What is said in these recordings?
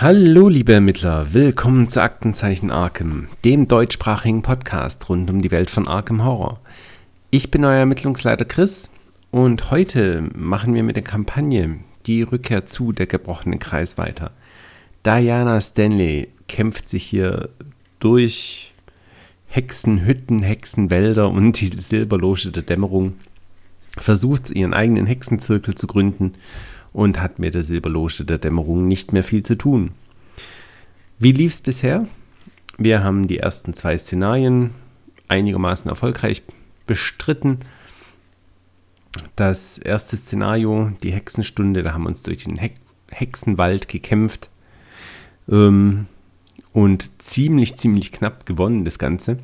Hallo liebe Ermittler, willkommen zu Aktenzeichen Arkham, dem deutschsprachigen Podcast rund um die Welt von Arkham Horror. Ich bin euer Ermittlungsleiter Chris und heute machen wir mit der Kampagne die Rückkehr zu der gebrochenen Kreis weiter. Diana Stanley kämpft sich hier durch Hexenhütten, Hexenwälder und die Silberloge der Dämmerung, versucht ihren eigenen Hexenzirkel zu gründen und hat mit der Silberloge der Dämmerung nicht mehr viel zu tun. Wie lief es bisher? Wir haben die ersten zwei Szenarien einigermaßen erfolgreich bestritten. Das erste Szenario, die Hexenstunde, da haben wir uns durch den He Hexenwald gekämpft ähm, und ziemlich, ziemlich knapp gewonnen, das Ganze.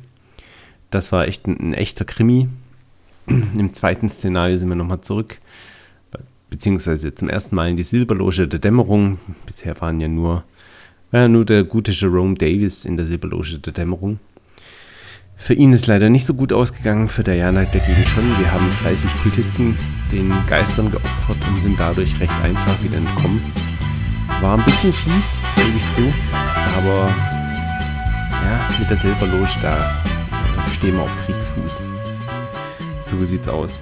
Das war echt ein, ein echter Krimi. Im zweiten Szenario sind wir nochmal zurück beziehungsweise zum ersten Mal in die Silberloge der Dämmerung. Bisher waren ja nur, war ja nur der gute Jerome Davis in der Silberloge der Dämmerung. Für ihn ist leider nicht so gut ausgegangen, für Diana dagegen schon. Wir haben fleißig Kultisten den Geistern geopfert und sind dadurch recht einfach wieder entkommen. War ein bisschen fies, gebe ich zu, aber ja, mit der Silberloge, da stehen wir auf Kriegsfuß. So sieht's aus.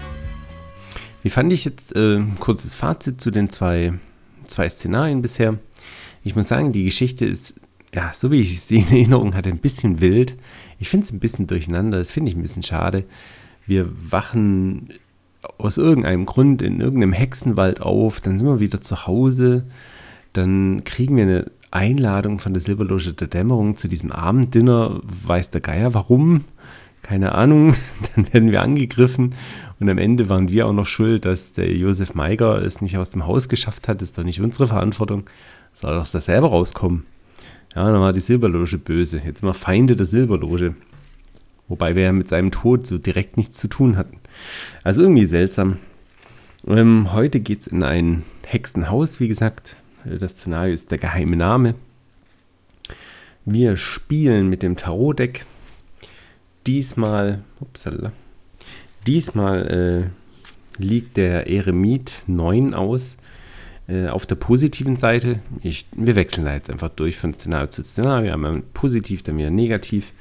Wie fand ich jetzt äh, kurzes Fazit zu den zwei, zwei Szenarien bisher? Ich muss sagen, die Geschichte ist, ja, so wie ich sie in Erinnerung hatte, ein bisschen wild. Ich finde es ein bisschen durcheinander, das finde ich ein bisschen schade. Wir wachen aus irgendeinem Grund in irgendeinem Hexenwald auf, dann sind wir wieder zu Hause, dann kriegen wir eine Einladung von der Silberloge der Dämmerung zu diesem Abenddinner, weiß der Geier warum, keine Ahnung, dann werden wir angegriffen und am Ende waren wir auch noch schuld, dass der Josef Meiger es nicht aus dem Haus geschafft hat. Das ist doch nicht unsere Verantwortung. Soll doch das selber rauskommen. Ja, dann war die Silberloge böse. Jetzt wir Feinde der Silberloge. Wobei wir ja mit seinem Tod so direkt nichts zu tun hatten. Also irgendwie seltsam. Ähm, heute geht es in ein Hexenhaus, wie gesagt. Das Szenario ist der geheime Name. Wir spielen mit dem Tarot-Deck diesmal, upsala, diesmal äh, liegt der Eremit 9 aus. Äh, auf der positiven Seite, ich, wir wechseln da jetzt einfach durch von Szenario zu Szenario, einmal positiv, dann wieder negativ.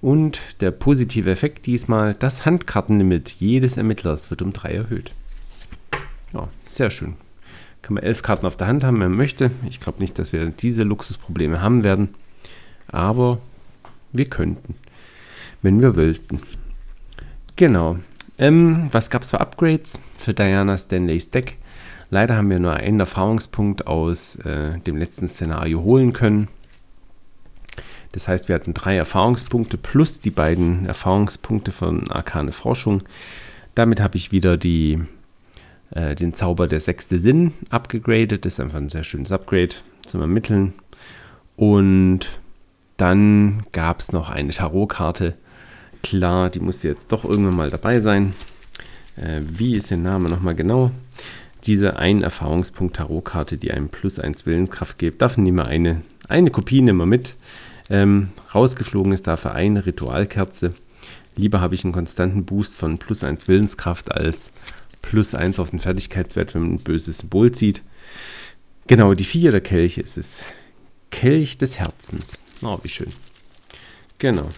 Und der positive Effekt diesmal, das Handkartenlimit jedes Ermittlers wird um 3 erhöht. Ja, sehr schön. Kann man elf Karten auf der Hand haben, wenn man möchte. Ich glaube nicht, dass wir diese Luxusprobleme haben werden. Aber wir könnten wenn wir wollten. Genau. Ähm, was gab es für Upgrades für Diana Stanleys Deck? Leider haben wir nur einen Erfahrungspunkt aus äh, dem letzten Szenario holen können. Das heißt, wir hatten drei Erfahrungspunkte plus die beiden Erfahrungspunkte von Arkane Forschung. Damit habe ich wieder die, äh, den Zauber der sechste Sinn abgegradet. Das ist einfach ein sehr schönes Upgrade zum Ermitteln. Und dann gab es noch eine Tarotkarte, Klar, die muss jetzt doch irgendwann mal dabei sein. Äh, wie ist der Name nochmal genau? Diese ein Erfahrungspunkt Tarotkarte, die einem plus 1 Willenskraft gibt. Davon nehmen wir eine, eine Kopie nehmen wir mit. Ähm, rausgeflogen ist dafür eine Ritualkerze. Lieber habe ich einen konstanten Boost von plus 1 Willenskraft als plus 1 auf den Fertigkeitswert, wenn man ein böses Symbol zieht. Genau, die vier der Kelche ist es. Kelch des Herzens. Oh, wie schön. Genau.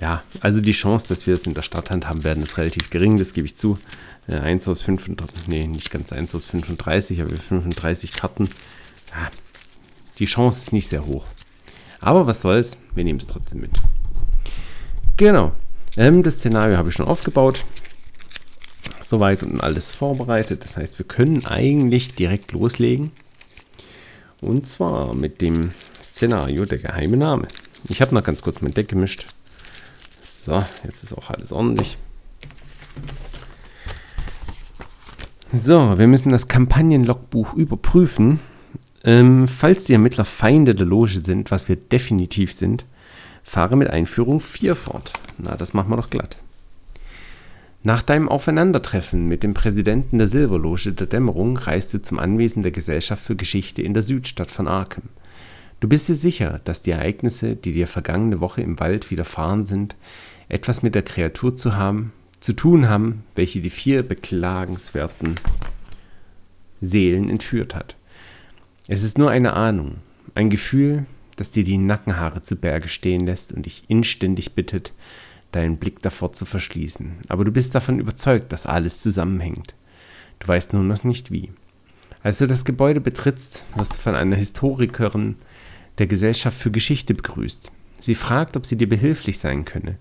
Ja, also die Chance, dass wir es in der Starthand haben werden, ist relativ gering, das gebe ich zu. Äh, 1 aus 35, nee, nicht ganz 1 aus 35, aber 35 Karten. Ja, die Chance ist nicht sehr hoch. Aber was soll's, wir nehmen es trotzdem mit. Genau, ähm, das Szenario habe ich schon aufgebaut. Soweit und alles vorbereitet. Das heißt, wir können eigentlich direkt loslegen. Und zwar mit dem Szenario der geheime Name. Ich habe noch ganz kurz mein Deck gemischt. So, jetzt ist auch alles ordentlich. So, wir müssen das Kampagnenlogbuch überprüfen. Ähm, falls die Ermittler Feinde der Loge sind, was wir definitiv sind, fahre mit Einführung 4 fort. Na, das machen wir doch glatt. Nach deinem Aufeinandertreffen mit dem Präsidenten der Silberloge der Dämmerung reist du zum Anwesen der Gesellschaft für Geschichte in der Südstadt von Arkham. Du bist dir sicher, dass die Ereignisse, die dir vergangene Woche im Wald widerfahren sind, etwas mit der Kreatur zu haben, zu tun haben, welche die vier beklagenswerten Seelen entführt hat. Es ist nur eine Ahnung, Ein Gefühl, das dir die Nackenhaare zu Berge stehen lässt und dich inständig bittet, deinen Blick davor zu verschließen. Aber du bist davon überzeugt, dass alles zusammenhängt. Du weißt nur noch nicht wie. Als du das Gebäude betrittst, wirst du von einer Historikerin der Gesellschaft für Geschichte begrüßt. Sie fragt, ob sie dir behilflich sein könne.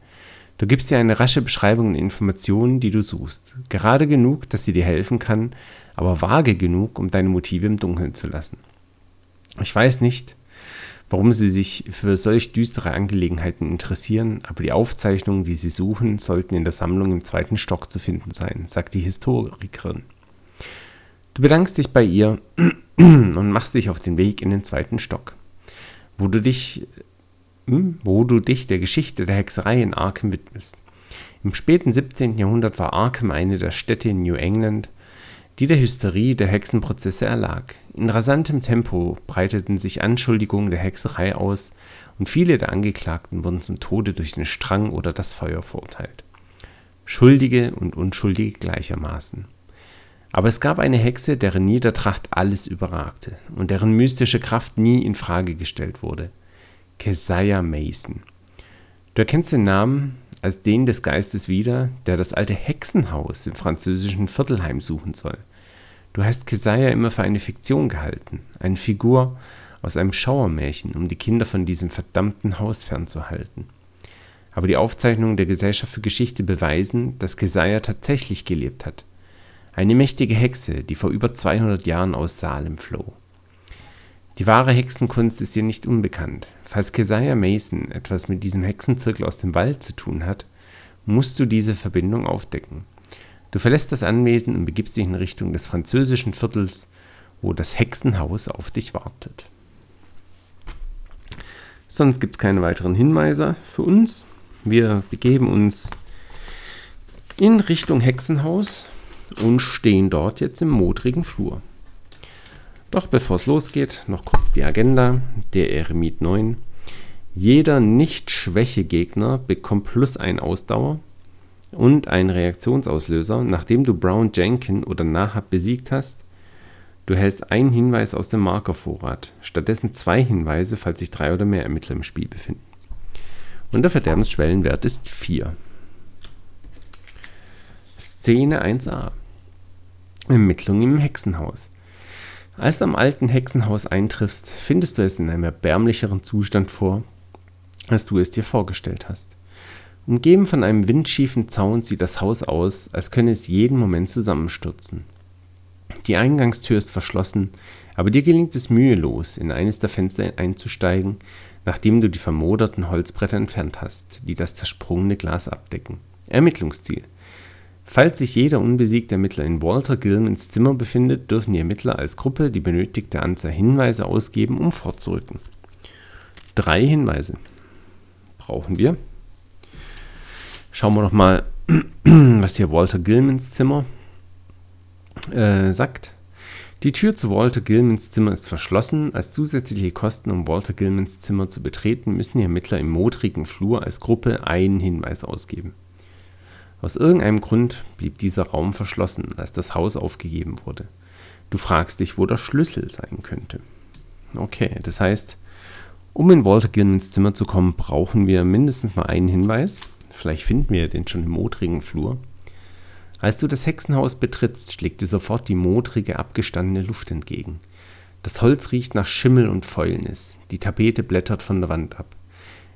Du gibst ihr eine rasche Beschreibung und Informationen, die du suchst. Gerade genug, dass sie dir helfen kann, aber vage genug, um deine Motive im Dunkeln zu lassen. Ich weiß nicht, warum sie sich für solch düstere Angelegenheiten interessieren, aber die Aufzeichnungen, die sie suchen, sollten in der Sammlung im zweiten Stock zu finden sein, sagt die Historikerin. Du bedankst dich bei ihr und machst dich auf den Weg in den zweiten Stock, wo du dich, wo du dich der Geschichte der Hexerei in Arkham widmest. Im späten 17. Jahrhundert war Arkham eine der Städte in New England, die der Hysterie der Hexenprozesse erlag. In rasantem Tempo breiteten sich Anschuldigungen der Hexerei aus und viele der Angeklagten wurden zum Tode durch den Strang oder das Feuer verurteilt. Schuldige und Unschuldige gleichermaßen. Aber es gab eine Hexe, deren Niedertracht alles überragte und deren mystische Kraft nie in Frage gestellt wurde. Keziah Mason. Du erkennst den Namen als den des Geistes wieder, der das alte Hexenhaus im französischen Viertelheim suchen soll. Du hast Keziah immer für eine Fiktion gehalten, eine Figur aus einem Schauermärchen, um die Kinder von diesem verdammten Haus fernzuhalten. Aber die Aufzeichnungen der Gesellschaft für Geschichte beweisen, dass Keziah tatsächlich gelebt hat. Eine mächtige Hexe, die vor über 200 Jahren aus Salem floh. Die wahre Hexenkunst ist ihr nicht unbekannt. Falls Keziah Mason etwas mit diesem Hexenzirkel aus dem Wald zu tun hat, musst du diese Verbindung aufdecken. Du verlässt das Anwesen und begibst dich in Richtung des französischen Viertels, wo das Hexenhaus auf dich wartet. Sonst gibt es keine weiteren Hinweise für uns. Wir begeben uns in Richtung Hexenhaus und stehen dort jetzt im modrigen Flur. Doch bevor es losgeht, noch kurz die Agenda. Der Eremit 9. Jeder Nicht-Schwäche-Gegner bekommt plus 1 Ausdauer und einen Reaktionsauslöser, nachdem du Brown Jenkin oder Nahab besiegt hast. Du hältst einen Hinweis aus dem Markervorrat, stattdessen zwei Hinweise, falls sich drei oder mehr Ermittler im Spiel befinden. Und der Verderbensschwellenwert ist 4. Szene 1a Ermittlung im Hexenhaus. Als du am alten Hexenhaus eintriffst, findest du es in einem erbärmlicheren Zustand vor, als du es dir vorgestellt hast. Umgeben von einem windschiefen Zaun sieht das Haus aus, als könne es jeden Moment zusammenstürzen. Die Eingangstür ist verschlossen, aber dir gelingt es mühelos, in eines der Fenster einzusteigen, nachdem du die vermoderten Holzbretter entfernt hast, die das zersprungene Glas abdecken. Ermittlungsziel. Falls sich jeder unbesiegte Ermittler in Walter Gilmans Zimmer befindet, dürfen die Ermittler als Gruppe die benötigte Anzahl Hinweise ausgeben, um fortzurücken. Drei Hinweise brauchen wir. Schauen wir noch mal, was hier Walter Gilmans Zimmer äh, sagt. Die Tür zu Walter Gilmans Zimmer ist verschlossen. Als zusätzliche Kosten, um Walter Gilmans Zimmer zu betreten, müssen die Ermittler im modrigen Flur als Gruppe einen Hinweis ausgeben. Aus irgendeinem Grund blieb dieser Raum verschlossen, als das Haus aufgegeben wurde. Du fragst dich, wo der Schlüssel sein könnte. Okay, das heißt, um in Walter Gilmans Zimmer zu kommen, brauchen wir mindestens mal einen Hinweis. Vielleicht finden wir den schon im modrigen Flur. Als du das Hexenhaus betrittst, schlägt dir sofort die modrige, abgestandene Luft entgegen. Das Holz riecht nach Schimmel und Fäulnis. Die Tapete blättert von der Wand ab.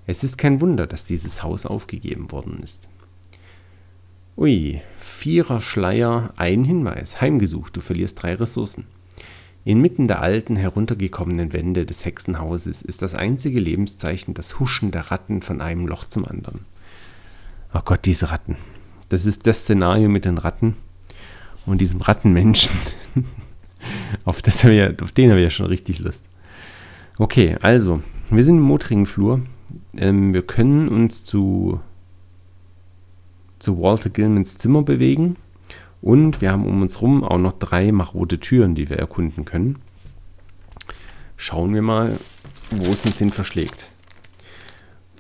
Es ist kein Wunder, dass dieses Haus aufgegeben worden ist. Ui, vierer Schleier, ein Hinweis. Heimgesucht, du verlierst drei Ressourcen. Inmitten der alten, heruntergekommenen Wände des Hexenhauses ist das einzige Lebenszeichen das Huschen der Ratten von einem Loch zum anderen. Oh Gott, diese Ratten. Das ist das Szenario mit den Ratten und diesem Rattenmenschen. auf, das wir, auf den habe ich ja schon richtig Lust. Okay, also, wir sind im motorigen Flur. Ähm, wir können uns zu, zu Walter Gilmans Zimmer bewegen. Und wir haben um uns herum auch noch drei marode Türen, die wir erkunden können. Schauen wir mal, wo es uns hin verschlägt.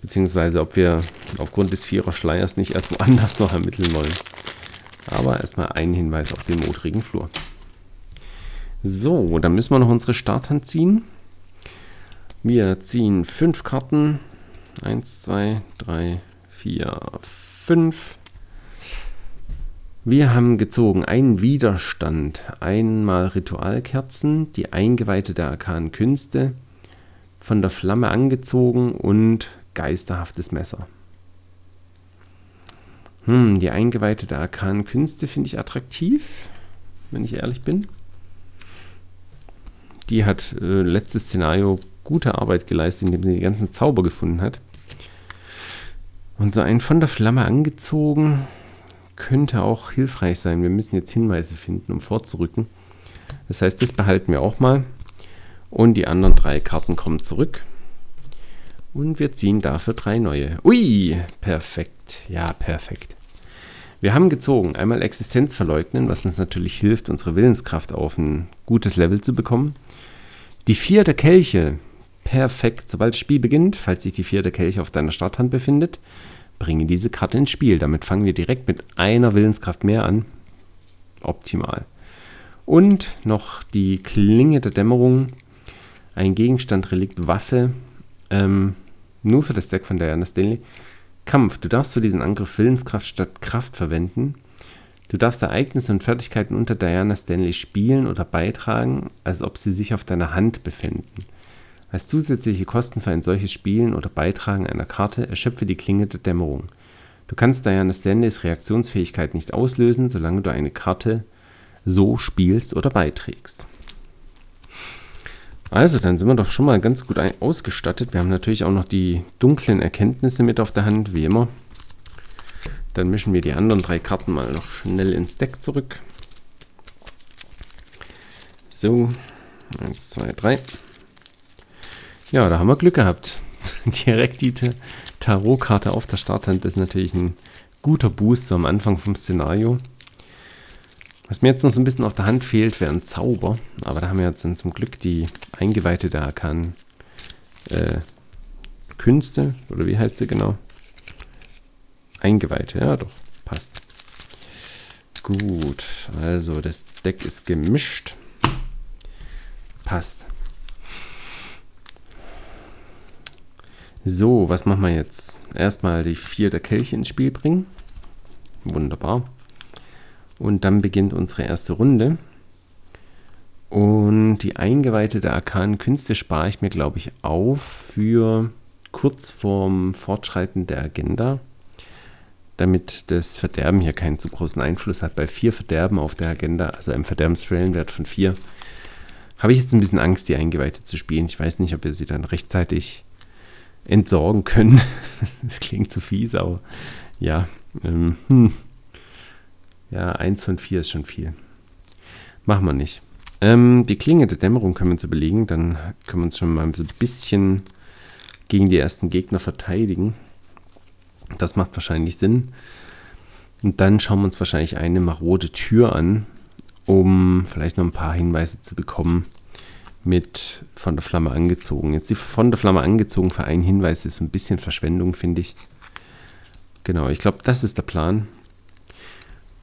Beziehungsweise, ob wir aufgrund des Vierer-Schleiers nicht erst woanders noch ermitteln wollen. Aber erstmal einen Hinweis auf den modrigen Flur. So, dann müssen wir noch unsere Starthand ziehen. Wir ziehen fünf Karten. Eins, zwei, drei, vier, fünf. Wir haben gezogen einen Widerstand, einmal Ritualkerzen, die Eingeweihte der arkanen Künste, von der Flamme angezogen und geisterhaftes Messer. Hm, die Eingeweihte der arkanen Künste finde ich attraktiv, wenn ich ehrlich bin. Die hat äh, letztes Szenario gute Arbeit geleistet, indem sie die ganzen Zauber gefunden hat. Und so ein von der Flamme angezogen könnte auch hilfreich sein. Wir müssen jetzt Hinweise finden, um vorzurücken. Das heißt, das behalten wir auch mal. Und die anderen drei Karten kommen zurück. Und wir ziehen dafür drei neue. Ui, perfekt. Ja, perfekt. Wir haben gezogen. Einmal Existenz verleugnen, was uns natürlich hilft, unsere Willenskraft auf ein gutes Level zu bekommen. Die vier der Kelche. Perfekt. Sobald das Spiel beginnt, falls sich die vierte Kelch auf deiner Starthand befindet, bringe diese Karte ins Spiel. Damit fangen wir direkt mit einer Willenskraft mehr an. Optimal. Und noch die Klinge der Dämmerung. Ein Gegenstand, Relikt, Waffe. Ähm, nur für das Deck von Diana Stanley. Kampf. Du darfst für diesen Angriff Willenskraft statt Kraft verwenden. Du darfst Ereignisse und Fertigkeiten unter Diana Stanley spielen oder beitragen, als ob sie sich auf deiner Hand befinden. Als zusätzliche Kosten für ein solches Spielen oder Beitragen einer Karte erschöpfe die Klinge der Dämmerung. Du kannst Diana Stanleys Reaktionsfähigkeit nicht auslösen, solange du eine Karte so spielst oder beiträgst. Also, dann sind wir doch schon mal ganz gut ausgestattet. Wir haben natürlich auch noch die dunklen Erkenntnisse mit auf der Hand, wie immer. Dann mischen wir die anderen drei Karten mal noch schnell ins Deck zurück. So, 1, 2, 3. Ja, da haben wir Glück gehabt. Direkt die Tarotkarte auf der Starthand ist natürlich ein guter Boost so am Anfang vom Szenario. Was mir jetzt noch so ein bisschen auf der Hand fehlt, wäre ein Zauber. Aber da haben wir jetzt dann zum Glück die Eingeweihte da kann äh, Künste, oder wie heißt sie genau? Eingeweihte, ja doch, passt. Gut, also das Deck ist gemischt. Passt. So, was machen wir jetzt? Erstmal die vierte Kelche ins Spiel bringen. Wunderbar. Und dann beginnt unsere erste Runde. Und die Eingeweihte der arkanen Künste spare ich mir, glaube ich, auf für kurz vorm Fortschreiten der Agenda, damit das Verderben hier keinen zu großen Einfluss hat. Bei vier Verderben auf der Agenda, also einem Verderbensschwellenwert von vier, habe ich jetzt ein bisschen Angst, die Eingeweihte zu spielen. Ich weiß nicht, ob wir sie dann rechtzeitig entsorgen können. das klingt zu fies, aber ja. Ähm, hm. Ja, eins von vier ist schon viel. Machen wir nicht. Ähm, die Klinge der Dämmerung können wir uns überlegen. Dann können wir uns schon mal so ein bisschen gegen die ersten Gegner verteidigen. Das macht wahrscheinlich Sinn. Und dann schauen wir uns wahrscheinlich eine marode Tür an, um vielleicht noch ein paar Hinweise zu bekommen, mit von der Flamme angezogen. Jetzt die von der Flamme angezogen für einen Hinweis ist ein bisschen Verschwendung, finde ich. Genau, ich glaube, das ist der Plan.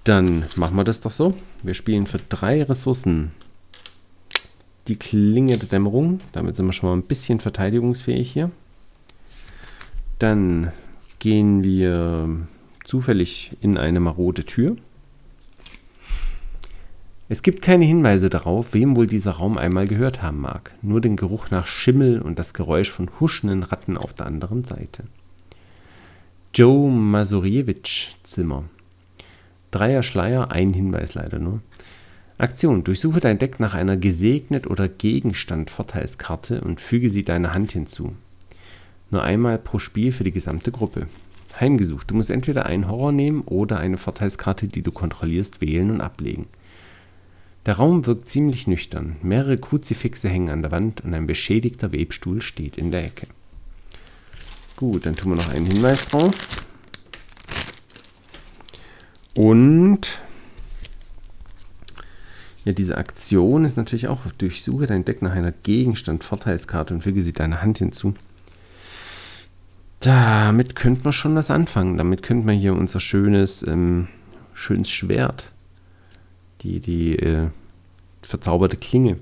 Dann machen wir das doch so. Wir spielen für drei Ressourcen die Klinge der Dämmerung. Damit sind wir schon mal ein bisschen verteidigungsfähig hier. Dann gehen wir zufällig in eine marode Tür. Es gibt keine Hinweise darauf, wem wohl dieser Raum einmal gehört haben mag, nur den Geruch nach Schimmel und das Geräusch von huschenden Ratten auf der anderen Seite. Joe Masuriewicz Zimmer. Dreier Schleier, ein Hinweis leider nur. Aktion. Durchsuche dein Deck nach einer Gesegnet- oder Gegenstand-Vorteilskarte und füge sie deiner Hand hinzu. Nur einmal pro Spiel für die gesamte Gruppe. Heimgesucht. Du musst entweder einen Horror nehmen oder eine Vorteilskarte, die du kontrollierst, wählen und ablegen. Der Raum wirkt ziemlich nüchtern. Mehrere Kruzifixe hängen an der Wand und ein beschädigter Webstuhl steht in der Ecke. Gut, dann tun wir noch einen Hinweis drauf. Und ja, diese Aktion ist natürlich auch, durchsuche dein Deck nach einer Gegenstand-Vorteilskarte und füge sie deiner Hand hinzu. Damit könnte man schon was anfangen. Damit könnte man hier unser schönes, ähm, schönes Schwert die, die äh, verzauberte Klinge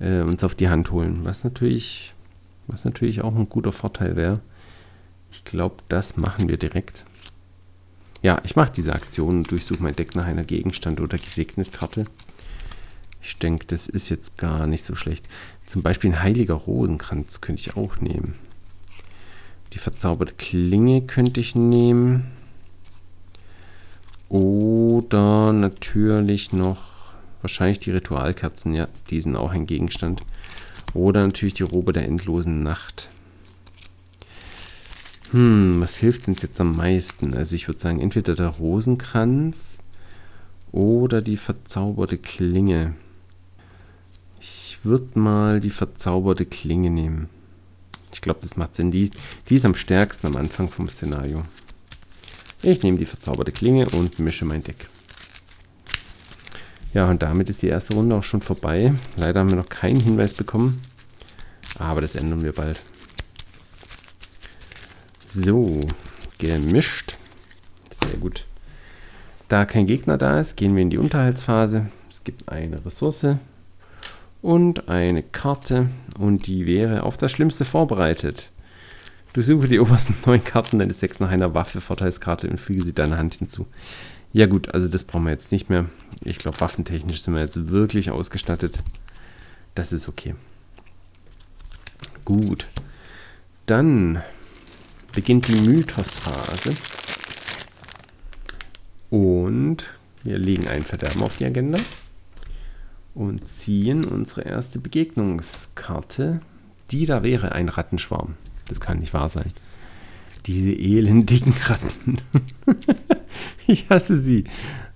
äh, uns auf die Hand holen. Was natürlich Was natürlich auch ein guter Vorteil wäre. Ich glaube, das machen wir direkt. Ja, ich mache diese Aktion und durchsuche mein Deck nach einer Gegenstand oder Gesegnet-Karte. Ich denke, das ist jetzt gar nicht so schlecht. Zum Beispiel ein heiliger Rosenkranz könnte ich auch nehmen. Die verzauberte Klinge könnte ich nehmen. Oder natürlich noch wahrscheinlich die Ritualkerzen, ja, die sind auch ein Gegenstand. Oder natürlich die Robe der endlosen Nacht. Hm, was hilft uns jetzt am meisten? Also ich würde sagen, entweder der Rosenkranz oder die verzauberte Klinge. Ich würde mal die verzauberte Klinge nehmen. Ich glaube, das macht Sinn. Die ist, die ist am stärksten am Anfang vom Szenario. Ich nehme die verzauberte Klinge und mische mein Deck. Ja, und damit ist die erste Runde auch schon vorbei. Leider haben wir noch keinen Hinweis bekommen. Aber das ändern wir bald. So, gemischt. Sehr gut. Da kein Gegner da ist, gehen wir in die Unterhaltsphase. Es gibt eine Ressource und eine Karte und die wäre auf das Schlimmste vorbereitet. Durchsuche die obersten neun Karten deines Decks nach einer Waffe-Vorteilskarte und füge sie deiner Hand hinzu. Ja gut, also das brauchen wir jetzt nicht mehr. Ich glaube, waffentechnisch sind wir jetzt wirklich ausgestattet. Das ist okay. Gut. Dann beginnt die Mythosphase. Und wir legen ein Verderben auf die Agenda und ziehen unsere erste Begegnungskarte. Die da wäre ein Rattenschwarm. Das kann nicht wahr sein. Diese elendigen Ratten. ich hasse sie.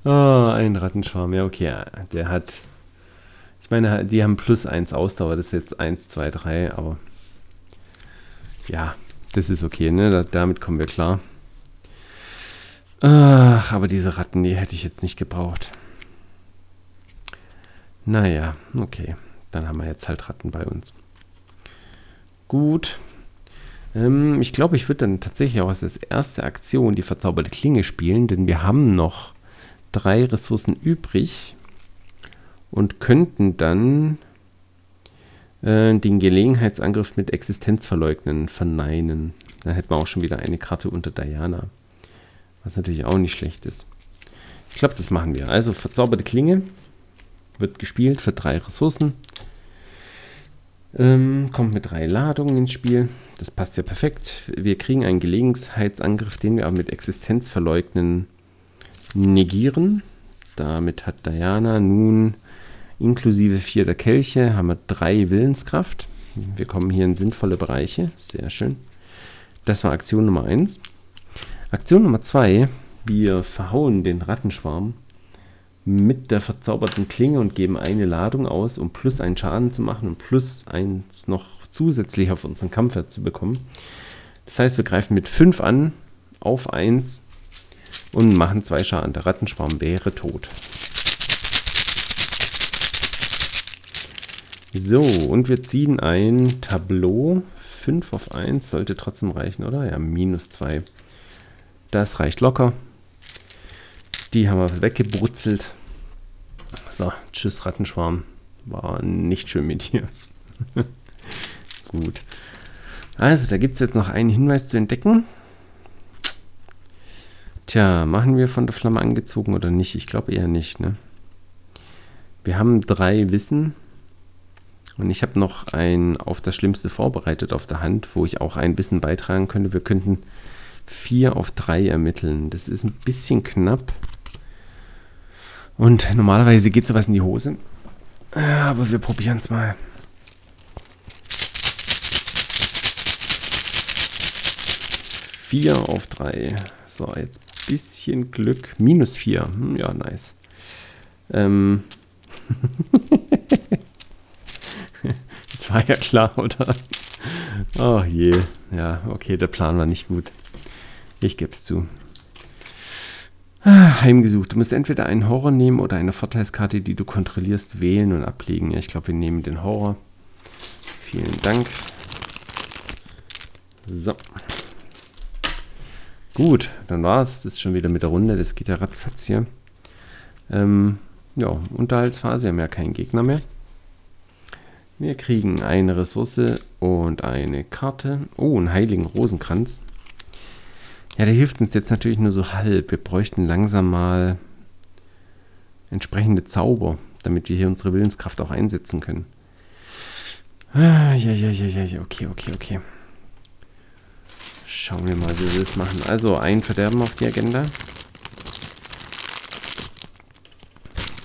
Oh, ein Rattenschwarm. Ja, okay. Der hat. Ich meine, die haben plus 1 Ausdauer. Das ist jetzt 1, 2, 3. Aber. Ja, das ist okay. Ne? Da, damit kommen wir klar. Ach, aber diese Ratten, die hätte ich jetzt nicht gebraucht. Naja, okay. Dann haben wir jetzt halt Ratten bei uns. Gut. Ähm, ich glaube, ich würde dann tatsächlich auch als erste Aktion die verzauberte Klinge spielen, denn wir haben noch drei Ressourcen übrig und könnten dann äh, den Gelegenheitsangriff mit Existenzverleugnen verneinen. Dann hätten wir auch schon wieder eine Karte unter Diana. Was natürlich auch nicht schlecht ist. Ich glaube, das machen wir. Also verzauberte Klinge wird gespielt für drei Ressourcen. Ähm, kommt mit drei Ladungen ins Spiel. Das passt ja perfekt. Wir kriegen einen Gelegenheitsangriff, den wir aber mit Existenzverleugnen negieren. Damit hat Diana nun inklusive vier der Kelche haben wir drei Willenskraft. Wir kommen hier in sinnvolle Bereiche. Sehr schön. Das war Aktion Nummer 1. Aktion Nummer 2. Wir verhauen den Rattenschwarm mit der verzauberten Klinge und geben eine Ladung aus, um plus einen Schaden zu machen und plus eins noch zusätzlich auf unseren Kampfwert zu bekommen. Das heißt, wir greifen mit 5 an auf 1 und machen 2 Schaden. Der Rattenschwarm wäre tot. So, und wir ziehen ein Tableau. 5 auf 1 sollte trotzdem reichen, oder? Ja, minus 2. Das reicht locker. Die haben wir weggebrutzelt. So, tschüss Rattenschwarm. War nicht schön mit dir. Gut. Also, da gibt es jetzt noch einen Hinweis zu entdecken. Tja, machen wir von der Flamme angezogen oder nicht? Ich glaube eher nicht, ne? Wir haben drei Wissen. Und ich habe noch ein auf das Schlimmste vorbereitet auf der Hand, wo ich auch ein Wissen beitragen könnte. Wir könnten vier auf drei ermitteln. Das ist ein bisschen knapp. Und normalerweise geht sowas in die Hose. Aber wir probieren es mal. Vier auf drei. So, jetzt ein bisschen Glück. Minus vier. Hm, ja, nice. Ähm. das war ja klar, oder? Oh je. Ja, okay, der Plan war nicht gut. Ich gebe es zu. Ah, heimgesucht. Du musst entweder einen Horror nehmen oder eine Vorteilskarte, die du kontrollierst, wählen und ablegen. Ich glaube, wir nehmen den Horror. Vielen Dank. So. Gut, dann war es das schon wieder mit der Runde. Das geht ja ratzfatz hier. Ähm, ja, Unterhaltsphase. Wir haben ja keinen Gegner mehr. Wir kriegen eine Ressource und eine Karte. Oh, einen heiligen Rosenkranz. Ja, der hilft uns jetzt natürlich nur so halb. Wir bräuchten langsam mal entsprechende Zauber, damit wir hier unsere Willenskraft auch einsetzen können. Ah, ja, ja, ja, ja, ja, okay, okay, okay. Schauen wir mal, wie wir das machen. Also, ein Verderben auf die Agenda.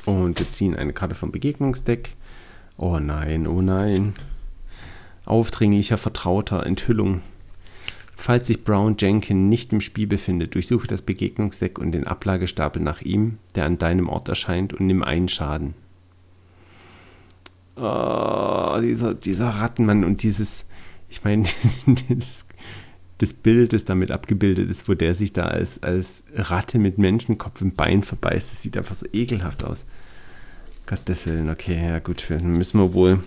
Und wir ziehen eine Karte vom Begegnungsdeck. Oh nein, oh nein. Aufdringlicher Vertrauter, Enthüllung. Falls sich Brown Jenkin nicht im Spiel befindet, durchsuche das Begegnungsdeck und den Ablagestapel nach ihm, der an deinem Ort erscheint, und nimm einen Schaden. Oh, dieser, dieser Rattenmann und dieses, ich meine, das, das Bild, das damit abgebildet ist, wo der sich da als, als Ratte mit Menschenkopf im Bein verbeißt, das sieht einfach so ekelhaft aus. Gottes Willen, okay, ja gut, dann müssen wir wohl.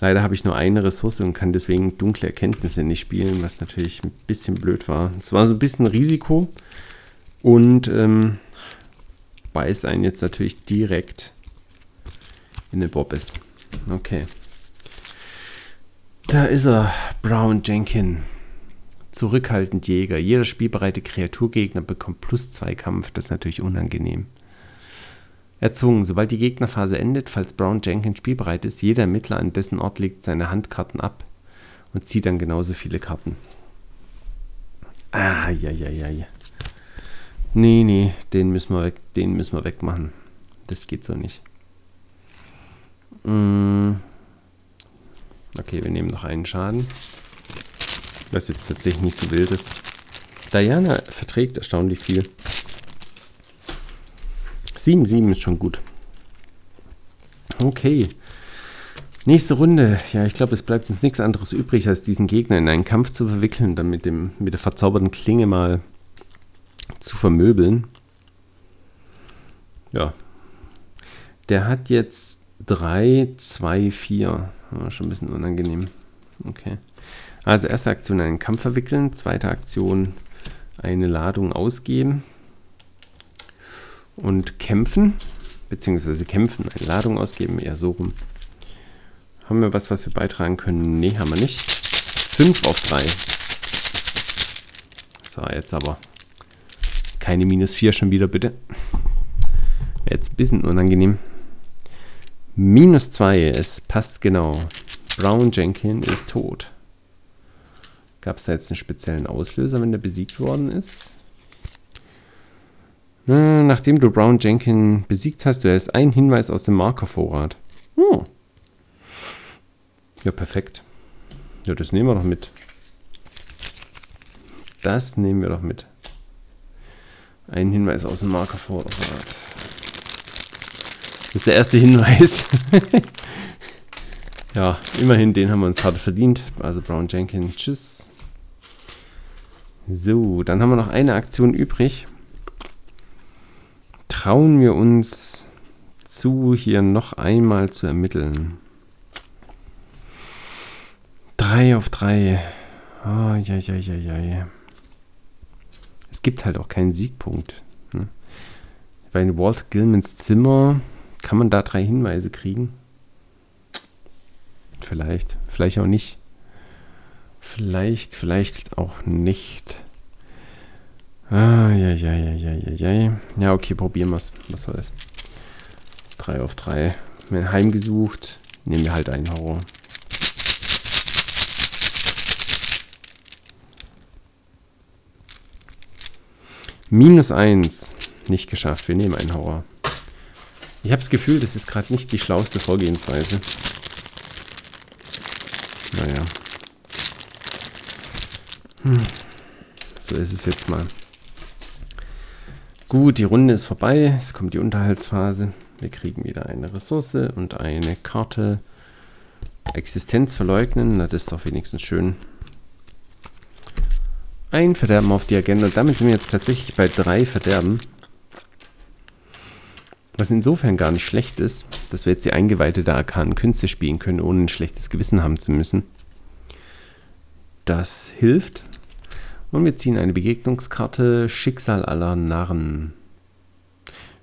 Leider habe ich nur eine Ressource und kann deswegen dunkle Erkenntnisse nicht spielen, was natürlich ein bisschen blöd war. Es war so ein bisschen Risiko und ähm, beißt einen jetzt natürlich direkt in den Bobbes. Okay. Da ist er, Brown Jenkin. Zurückhaltend Jäger. Jeder spielbereite Kreaturgegner bekommt plus zwei Kampf. Das ist natürlich unangenehm. Erzwungen. Sobald die Gegnerphase endet, falls Brown Jenkins spielbereit ist, jeder Ermittler an dessen Ort legt seine Handkarten ab und zieht dann genauso viele Karten. Ah, ja, ja, ja, ja. Nee, nee, den müssen wir, weg, den müssen wir wegmachen. Das geht so nicht. Mm. Okay, wir nehmen noch einen Schaden. Was jetzt tatsächlich nicht so wild ist. Diana verträgt erstaunlich viel. 7, 7 ist schon gut. Okay. Nächste Runde. Ja, ich glaube, es bleibt uns nichts anderes übrig, als diesen Gegner in einen Kampf zu verwickeln, dann mit, dem, mit der verzauberten Klinge mal zu vermöbeln. Ja. Der hat jetzt 3, 2, 4. schon ein bisschen unangenehm. Okay. Also erste Aktion einen Kampf verwickeln, zweite Aktion eine Ladung ausgeben und kämpfen, beziehungsweise kämpfen, eine Ladung ausgeben, eher so rum. Haben wir was, was wir beitragen können? Nee, haben wir nicht. 5 auf 3. So, jetzt aber keine minus 4 schon wieder, bitte. Jetzt ein bisschen unangenehm. Minus 2, es passt genau. Brown Jenkin ist tot. Gab es da jetzt einen speziellen Auslöser, wenn der besiegt worden ist? Nachdem du Brown Jenkin besiegt hast, du erhältst einen Hinweis aus dem Markervorrat. Oh. Ja, perfekt. Ja, das nehmen wir doch mit. Das nehmen wir doch mit. Ein Hinweis aus dem Markervorrat. Das ist der erste Hinweis. ja, immerhin, den haben wir uns hart verdient. Also Brown Jenkins, tschüss. So, dann haben wir noch eine Aktion übrig trauen wir uns zu, hier noch einmal zu ermitteln. 3 auf 3. Oh, ja, ja, ja, ja. Es gibt halt auch keinen Siegpunkt. Ne? Bei Walt Gilmans Zimmer kann man da drei Hinweise kriegen. Vielleicht, vielleicht auch nicht. Vielleicht, vielleicht auch nicht. Ah, ja, ja, ja, ja, ja, ja. Ja, okay, probieren wir es. Was soll das? 3 auf 3. Wir heimgesucht. Nehmen wir halt einen Horror. Minus 1. Nicht geschafft. Wir nehmen einen Horror. Ich habe das Gefühl, das ist gerade nicht die schlauste Vorgehensweise. Naja. Hm. So ist es jetzt mal. Gut, die Runde ist vorbei. Es kommt die Unterhaltsphase. Wir kriegen wieder eine Ressource und eine Karte. Existenz verleugnen, das ist doch wenigstens schön. Ein Verderben auf die Agenda. Damit sind wir jetzt tatsächlich bei drei Verderben. Was insofern gar nicht schlecht ist, dass wir jetzt die Eingeweihte der arkanen Künste spielen können, ohne ein schlechtes Gewissen haben zu müssen. Das hilft. Und wir ziehen eine Begegnungskarte Schicksal aller Narren.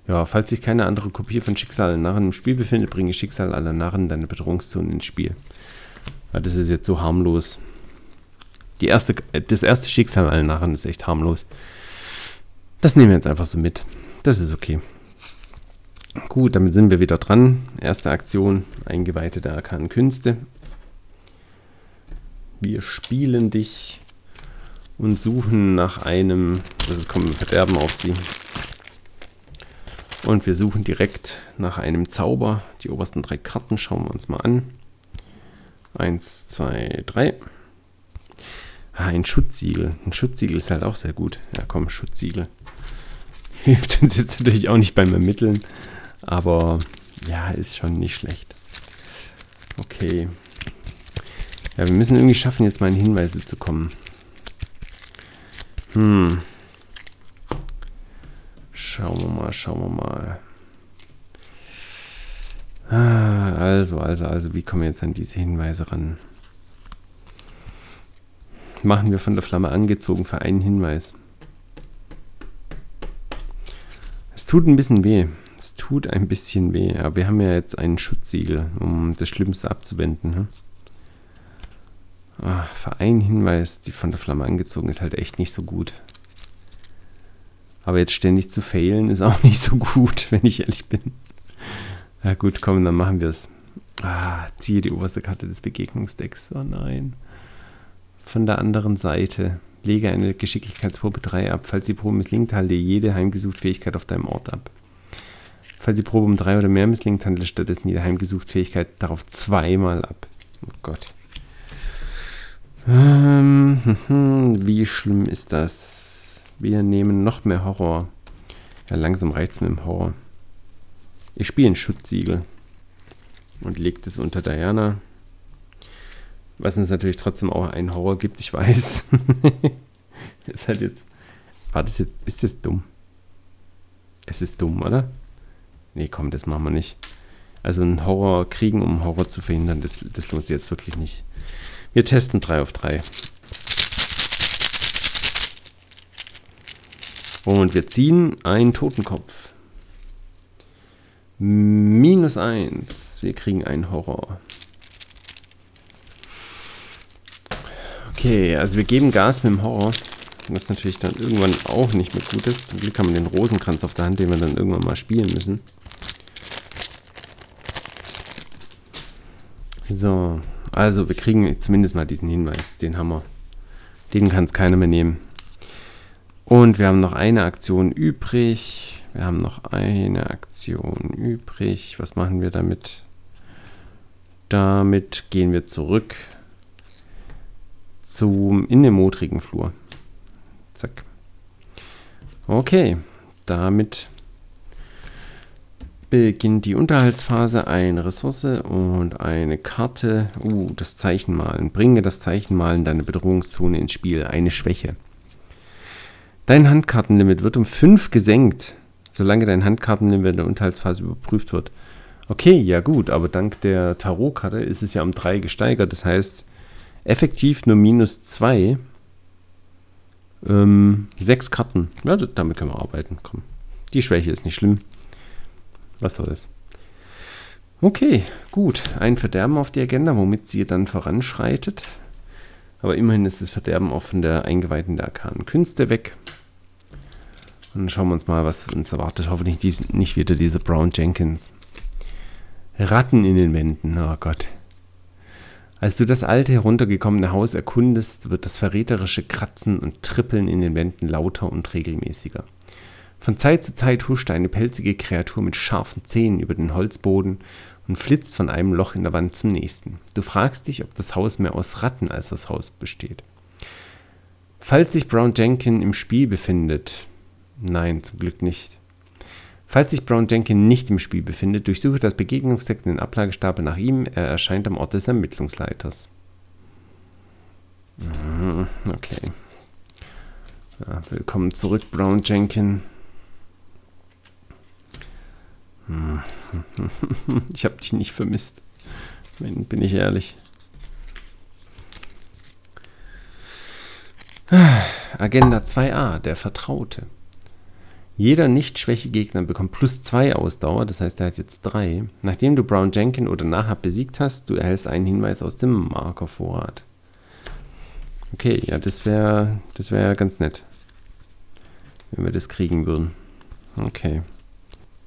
Ja, falls sich keine andere Kopie von Schicksal aller Narren im Spiel befindet, bringe Schicksal aller Narren deine Bedrohungszone ins Spiel. Ja, das ist jetzt so harmlos. Die erste, das erste Schicksal aller Narren ist echt harmlos. Das nehmen wir jetzt einfach so mit. Das ist okay. Gut, damit sind wir wieder dran. Erste Aktion, Eingeweihte der arkanen Künste. Wir spielen dich und suchen nach einem, das ist kommen Verderben auf sie. Und wir suchen direkt nach einem Zauber. Die obersten drei Karten schauen wir uns mal an. Eins, zwei, drei. Ah, ein Schutzsiegel. Ein Schutzsiegel ist halt auch sehr gut. Ja, komm, Schutzsiegel. Hilft uns jetzt natürlich auch nicht beim Ermitteln. Aber ja, ist schon nicht schlecht. Okay. Ja, wir müssen irgendwie schaffen, jetzt mal in Hinweise zu kommen. Hm. Schauen wir mal, schauen wir mal. Ah, also, also, also, wie kommen wir jetzt an diese Hinweise ran? Machen wir von der Flamme angezogen für einen Hinweis. Es tut ein bisschen weh. Es tut ein bisschen weh, aber wir haben ja jetzt einen Schutzsiegel, um das Schlimmste abzuwenden. Ne? Ah, für einen Hinweis, die von der Flamme angezogen ist, halt echt nicht so gut. Aber jetzt ständig zu failen ist auch nicht so gut, wenn ich ehrlich bin. Ja gut, komm, dann machen wir es. Ah, ziehe die oberste Karte des Begegnungsdecks. Oh nein. Von der anderen Seite. Lege eine Geschicklichkeitsprobe 3 ab. Falls die Probe misslingt, halte jede heimgesucht Fähigkeit auf deinem Ort ab. Falls die Probe um 3 oder mehr misslingt, handle stattdessen jede heimgesucht Fähigkeit darauf zweimal ab. Oh Gott. Ähm, wie schlimm ist das? Wir nehmen noch mehr Horror. Ja, langsam es mit dem Horror. Ich spiele ein Schutzsiegel und lege das unter Diana. Was uns natürlich trotzdem auch einen Horror gibt, ich weiß. ist halt jetzt. War das jetzt. Ist das dumm? Es ist dumm, oder? Nee, komm, das machen wir nicht. Also ein Horror kriegen, um Horror zu verhindern, das, das lohnt sich jetzt wirklich nicht. Wir testen 3 auf 3. Und wir ziehen einen Totenkopf. Minus 1. Wir kriegen einen Horror. Okay, also wir geben Gas mit dem Horror. Was natürlich dann irgendwann auch nicht mehr gut ist. Zum Glück haben wir den Rosenkranz auf der Hand, den wir dann irgendwann mal spielen müssen. So, also wir kriegen zumindest mal diesen Hinweis, den haben wir. Den kann es keiner mehr nehmen. Und wir haben noch eine Aktion übrig. Wir haben noch eine Aktion übrig. Was machen wir damit? Damit gehen wir zurück zum in den modrigen Flur. Zack. Okay, damit beginnt die Unterhaltsphase. Eine Ressource und eine Karte. Uh, das Zeichenmalen. Bringe das Zeichenmalen deine Bedrohungszone ins Spiel. Eine Schwäche. Dein Handkartenlimit wird um 5 gesenkt, solange dein Handkartenlimit in der Unterhaltsphase überprüft wird. Okay, ja gut, aber dank der Tarotkarte ist es ja um 3 gesteigert. Das heißt, effektiv nur minus 2. Ähm, 6 Karten. Ja, damit können wir arbeiten. Komm. Die Schwäche ist nicht schlimm. Was soll das? Okay, gut. Ein Verderben auf die Agenda, womit sie dann voranschreitet. Aber immerhin ist das Verderben auch von der Eingeweihten der arkanen Künste weg. Und dann schauen wir uns mal, was uns erwartet. Hoffentlich dies, nicht wieder diese Brown Jenkins. Ratten in den Wänden, oh Gott. Als du das alte heruntergekommene Haus erkundest, wird das verräterische Kratzen und Trippeln in den Wänden lauter und regelmäßiger. Von Zeit zu Zeit huscht eine pelzige Kreatur mit scharfen Zähnen über den Holzboden und flitzt von einem Loch in der Wand zum nächsten. Du fragst dich, ob das Haus mehr aus Ratten als aus Haus besteht. Falls sich Brown Jenkin im Spiel befindet, nein, zum Glück nicht. Falls sich Brown Jenkin nicht im Spiel befindet, durchsuche das Begegnungsdeck in den Ablagestapel nach ihm. Er erscheint am Ort des Ermittlungsleiters. Mhm, okay. Ja, willkommen zurück, Brown Jenkin. Ich habe dich nicht vermisst. Bin ich ehrlich. Agenda 2a, der Vertraute. Jeder Nicht-Schwäche-Gegner bekommt plus 2 Ausdauer, das heißt, er hat jetzt 3. Nachdem du Brown Jenkin oder Nahab besiegt hast, du erhältst einen Hinweis aus dem Markervorrat. Okay, ja, das wäre das wär ganz nett, wenn wir das kriegen würden. Okay.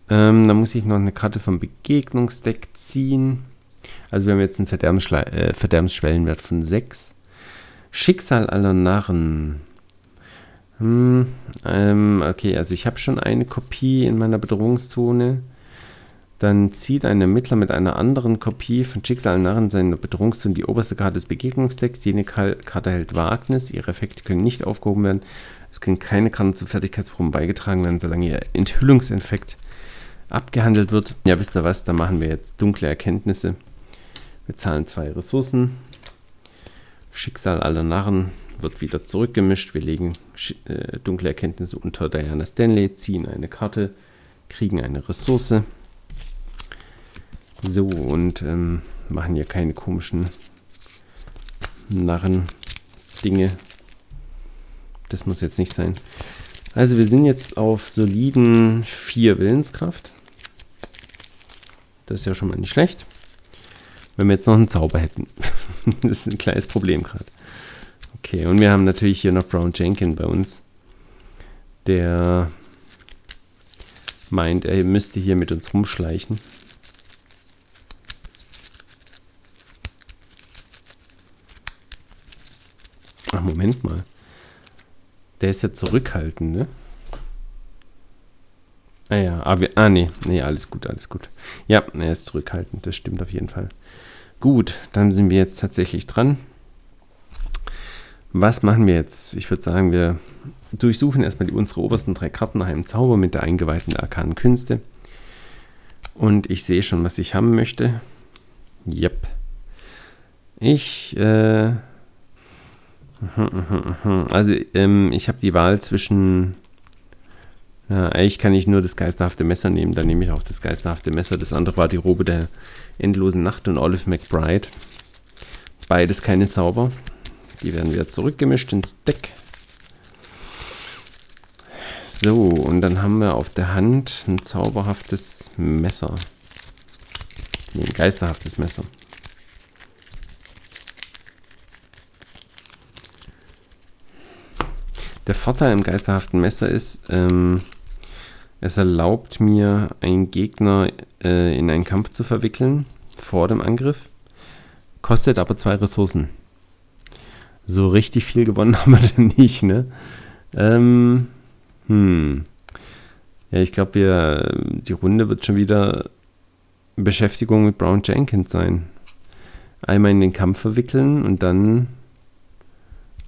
Ähm, dann muss ich noch eine Karte vom Begegnungsdeck ziehen. Also wir haben jetzt einen äh, Verderbensschwellenwert von 6. Schicksal aller Narren. Hm, ähm, okay, also ich habe schon eine Kopie in meiner Bedrohungszone. Dann zieht ein Ermittler mit einer anderen Kopie von Schicksal aller Narren seiner Bedrohungszone die oberste Karte des Begegnungsdecks. Jene Karte hält Wagnis. Ihre Effekte können nicht aufgehoben werden. Es können keine Karten zur Fertigkeitsproben beigetragen werden, solange ihr Enthüllungseffekt abgehandelt wird. Ja, wisst ihr was? Da machen wir jetzt dunkle Erkenntnisse. Wir zahlen zwei Ressourcen. Schicksal aller Narren wird wieder zurückgemischt. Wir legen äh, dunkle Erkenntnisse unter Diana Stanley, ziehen eine Karte, kriegen eine Ressource. So, und ähm, machen hier keine komischen Narren-Dinge. Das muss jetzt nicht sein. Also wir sind jetzt auf soliden 4 Willenskraft. Das ist ja schon mal nicht schlecht. Wenn wir jetzt noch einen Zauber hätten. das ist ein kleines Problem gerade. Okay, und wir haben natürlich hier noch Brown Jenkin bei uns, der meint, er müsste hier mit uns rumschleichen. Ach, Moment mal. Der ist ja zurückhaltend, ne? Ah ja, ah, wir, ah nee, nee, alles gut, alles gut. Ja, er ist zurückhaltend, das stimmt auf jeden Fall. Gut, dann sind wir jetzt tatsächlich dran. Was machen wir jetzt? Ich würde sagen, wir durchsuchen erstmal die, unsere obersten drei Karten nach einem Zauber mit der eingeweihten arkanen Künste. Und ich sehe schon, was ich haben möchte. Yep. Ich, äh, also ähm, ich habe die Wahl zwischen, ja, eigentlich kann ich nur das geisterhafte Messer nehmen, dann nehme ich auch das geisterhafte Messer. Das andere war die Robe der endlosen Nacht und Olive McBride. Beides keine Zauber. Die werden wieder zurückgemischt ins Deck. So, und dann haben wir auf der Hand ein zauberhaftes Messer. Nee, ein geisterhaftes Messer. Der Vorteil im geisterhaften Messer ist, ähm, es erlaubt mir, einen Gegner äh, in einen Kampf zu verwickeln vor dem Angriff, kostet aber zwei Ressourcen so richtig viel gewonnen haben wir denn nicht, ne? Ähm, hm. Ja, ich glaube, die Runde wird schon wieder Beschäftigung mit Brown Jenkins sein. Einmal in den Kampf verwickeln und dann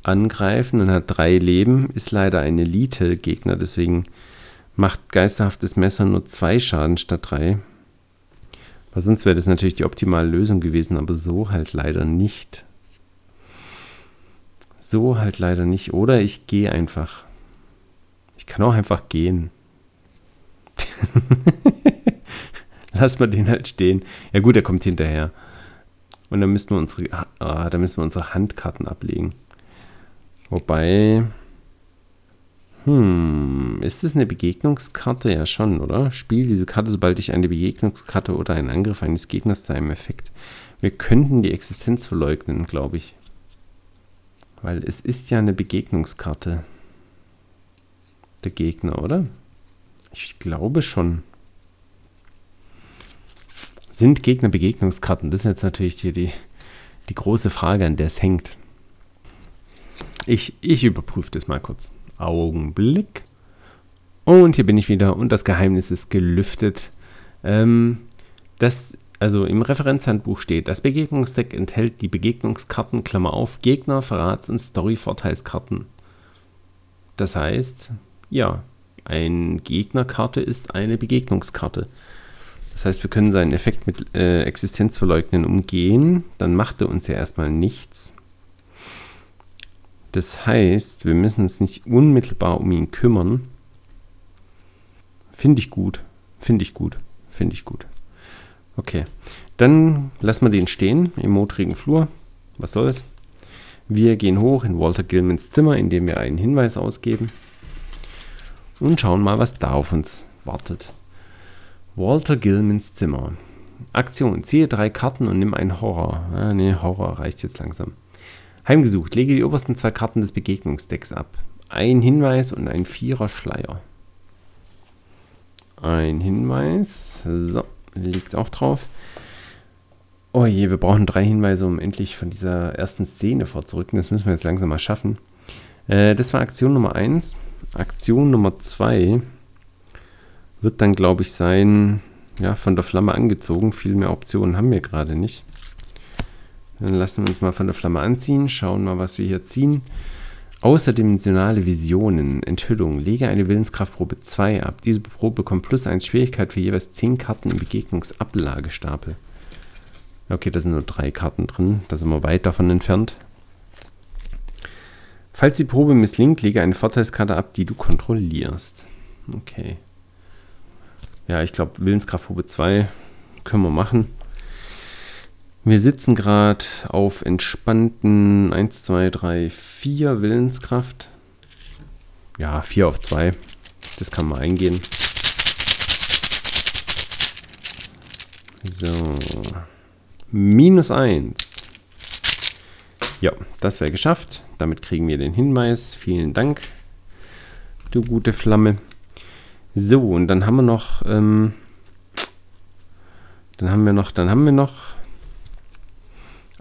angreifen und hat drei Leben. Ist leider ein Elite-Gegner, deswegen macht geisterhaftes Messer nur zwei Schaden statt drei. Weil sonst wäre das natürlich die optimale Lösung gewesen, aber so halt leider nicht. So halt leider nicht. Oder ich gehe einfach. Ich kann auch einfach gehen. Lass mal den halt stehen. Ja gut, er kommt hinterher. Und dann müssen wir unsere, ah, dann müssen wir unsere Handkarten ablegen. Wobei, hm, ist das eine Begegnungskarte? Ja schon, oder? Spiel diese Karte, sobald ich eine Begegnungskarte oder einen Angriff eines Gegners zu einem Effekt. Wir könnten die Existenz verleugnen, glaube ich. Weil es ist ja eine Begegnungskarte. Der Gegner, oder? Ich glaube schon. Sind Gegner Begegnungskarten? Das ist jetzt natürlich hier die, die große Frage, an der es hängt. Ich, ich überprüfe das mal kurz. Augenblick. Und hier bin ich wieder und das Geheimnis ist gelüftet. Ähm, das also im Referenzhandbuch steht, das Begegnungsdeck enthält die Begegnungskarten, Klammer auf, Gegner, Verrats- und Story-Vorteilskarten. Das heißt, ja, eine Gegnerkarte ist eine Begegnungskarte. Das heißt, wir können seinen Effekt mit äh, Existenzverleugnen umgehen. Dann macht er uns ja erstmal nichts. Das heißt, wir müssen uns nicht unmittelbar um ihn kümmern. Finde ich gut. Finde ich gut. Finde ich gut. Okay, dann lassen wir den stehen im modrigen Flur. Was soll es? Wir gehen hoch in Walter Gilmans Zimmer, indem wir einen Hinweis ausgeben. und schauen mal, was da auf uns wartet. Walter Gilmans Zimmer. Aktion. Ziehe drei Karten und nimm einen Horror. Ah, nee, Horror reicht jetzt langsam. Heimgesucht. Lege die obersten zwei Karten des Begegnungsdecks ab. Ein Hinweis und ein Vierer Schleier. Ein Hinweis. So, liegt auch drauf. Oh je, wir brauchen drei Hinweise, um endlich von dieser ersten Szene vorzurücken. Das müssen wir jetzt langsam mal schaffen. Äh, das war Aktion Nummer 1. Aktion Nummer 2 wird dann, glaube ich, sein, ja, von der Flamme angezogen. Viel mehr Optionen haben wir gerade nicht. Dann lassen wir uns mal von der Flamme anziehen, schauen mal, was wir hier ziehen. Außerdimensionale Visionen, Enthüllung. Lege eine Willenskraftprobe 2 ab. Diese Probe bekommt plus 1 Schwierigkeit für jeweils 10 Karten im Begegnungsablagestapel. Okay, da sind nur drei Karten drin. Da sind wir weit davon entfernt. Falls die Probe misslingt, lege eine Vorteilskarte ab, die du kontrollierst. Okay. Ja, ich glaube, Willenskraftprobe 2 können wir machen. Wir sitzen gerade auf entspannten 1, 2, 3, 4 Willenskraft. Ja, 4 auf 2. Das kann man eingehen. So. Minus 1. Ja, das wäre geschafft. Damit kriegen wir den Hinweis. Vielen Dank, du gute Flamme. So, und dann haben wir noch, ähm, dann haben wir noch, dann haben wir noch